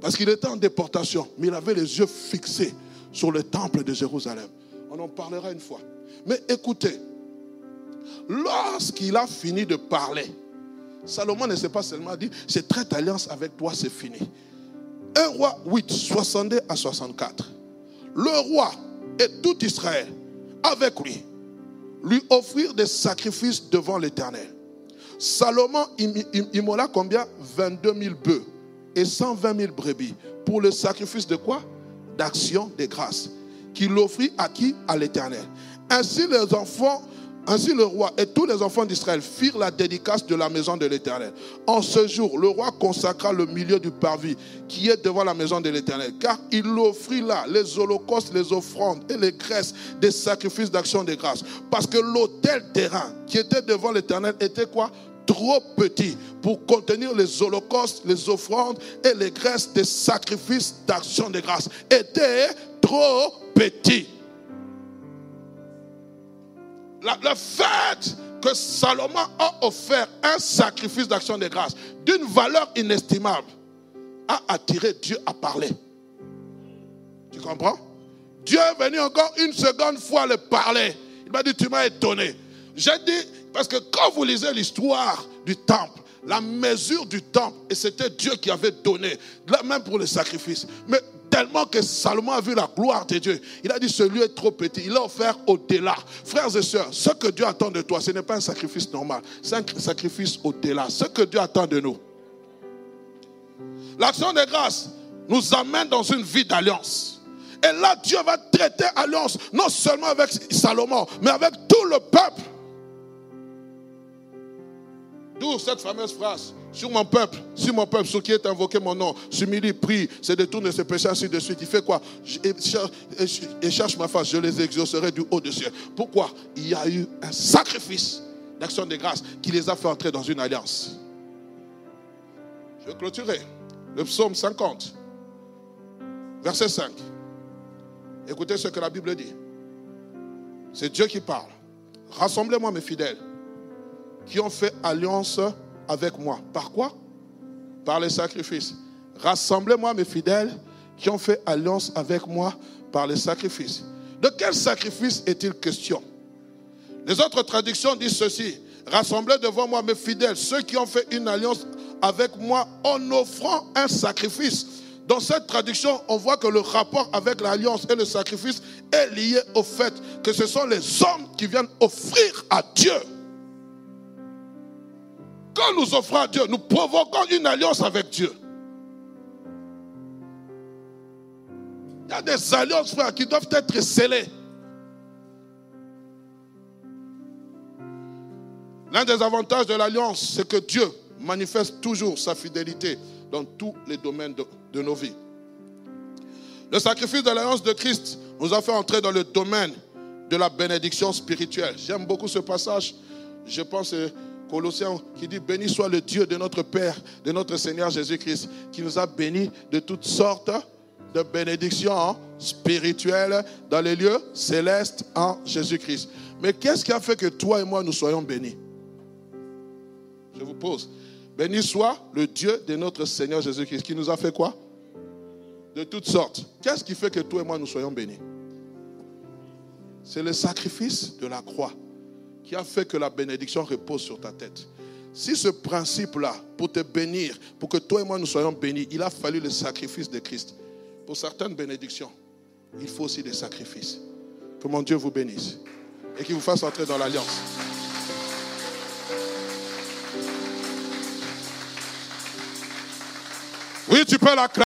Parce qu'il était en déportation, mais il avait les yeux fixés sur le temple de Jérusalem. On en parlera une fois. Mais écoutez, lorsqu'il a fini de parler, Salomon ne s'est pas seulement dit, c'est traite alliance avec toi, c'est fini. 1 roi 8, 62 à 64. Le roi et tout Israël, avec lui, lui offrirent des sacrifices devant l'Éternel. Salomon immola combien? 22 000 bœufs et 120 000 brebis pour le sacrifice de quoi? D'action des grâces. Qu'il offrit à qui? À l'Éternel. Ainsi les enfants ainsi le roi et tous les enfants d'Israël firent la dédicace de la maison de l'Éternel. En ce jour, le roi consacra le milieu du parvis qui est devant la maison de l'Éternel, car il offrit là les holocaustes, les offrandes et les graisses des sacrifices d'action de grâce. Parce que l'autel terrain qui était devant l'Éternel était quoi? Trop petit pour contenir les holocaustes, les offrandes et les graisses des sacrifices d'action de grâce. Était trop petit le fait que Salomon a offert un sacrifice d'action de grâce d'une valeur inestimable a attiré Dieu à parler. Tu comprends? Dieu est venu encore une seconde fois le parler. Il m'a dit, tu m'as étonné. J'ai dit, parce que quand vous lisez l'histoire du temple, la mesure du temple, et c'était Dieu qui avait donné, même pour le sacrifice. Tellement que Salomon a vu la gloire de Dieu. Il a dit, ce lieu est trop petit. Il a offert au-delà. Frères et sœurs, ce que Dieu attend de toi, ce n'est pas un sacrifice normal. C'est un sacrifice au-delà. Ce que Dieu attend de nous. L'action de grâce nous amène dans une vie d'alliance. Et là, Dieu va traiter alliance, non seulement avec Salomon, mais avec tout le peuple. D'où cette fameuse phrase sur mon peuple, sur mon peuple, sur qui est invoqué mon nom, s'humilie, prie, se détourne ses péchés, ainsi de suite. Il fait quoi? Et cherche ma face, je les exaucerai du haut de ciel. Pourquoi? Il y a eu un sacrifice d'action de grâce qui les a fait entrer dans une alliance. Je vais clôturer. Le psaume 50, verset 5. Écoutez ce que la Bible dit. C'est Dieu qui parle. Rassemblez-moi mes fidèles qui ont fait alliance avec moi. Par quoi? Par les sacrifices. Rassemblez-moi mes fidèles qui ont fait alliance avec moi par les sacrifices. De quel sacrifice est-il question? Les autres traductions disent ceci. Rassemblez devant moi mes fidèles, ceux qui ont fait une alliance avec moi en offrant un sacrifice. Dans cette traduction, on voit que le rapport avec l'alliance et le sacrifice est lié au fait que ce sont les hommes qui viennent offrir à Dieu quand nous offrons à Dieu, nous provoquons une alliance avec Dieu. Il y a des alliances, frères, qui doivent être scellées. L'un des avantages de l'alliance, c'est que Dieu manifeste toujours sa fidélité dans tous les domaines de, de nos vies. Le sacrifice de l'alliance de Christ nous a fait entrer dans le domaine de la bénédiction spirituelle. J'aime beaucoup ce passage. Je pense Colossiens qui dit Béni soit le Dieu de notre Père, de notre Seigneur Jésus-Christ, qui nous a bénis de toutes sortes de bénédictions spirituelles dans les lieux célestes en Jésus-Christ. Mais qu'est-ce qui a fait que toi et moi nous soyons bénis? Je vous pose. Béni soit le Dieu de notre Seigneur Jésus-Christ, qui nous a fait quoi? De toutes sortes. Qu'est-ce qui fait que toi et moi nous soyons bénis? C'est le sacrifice de la croix qui a fait que la bénédiction repose sur ta tête. Si ce principe-là, pour te bénir, pour que toi et moi nous soyons bénis, il a fallu le sacrifice de Christ. Pour certaines bénédictions, il faut aussi des sacrifices. Que mon Dieu vous bénisse et qu'il vous fasse entrer dans l'alliance. Oui, tu peux la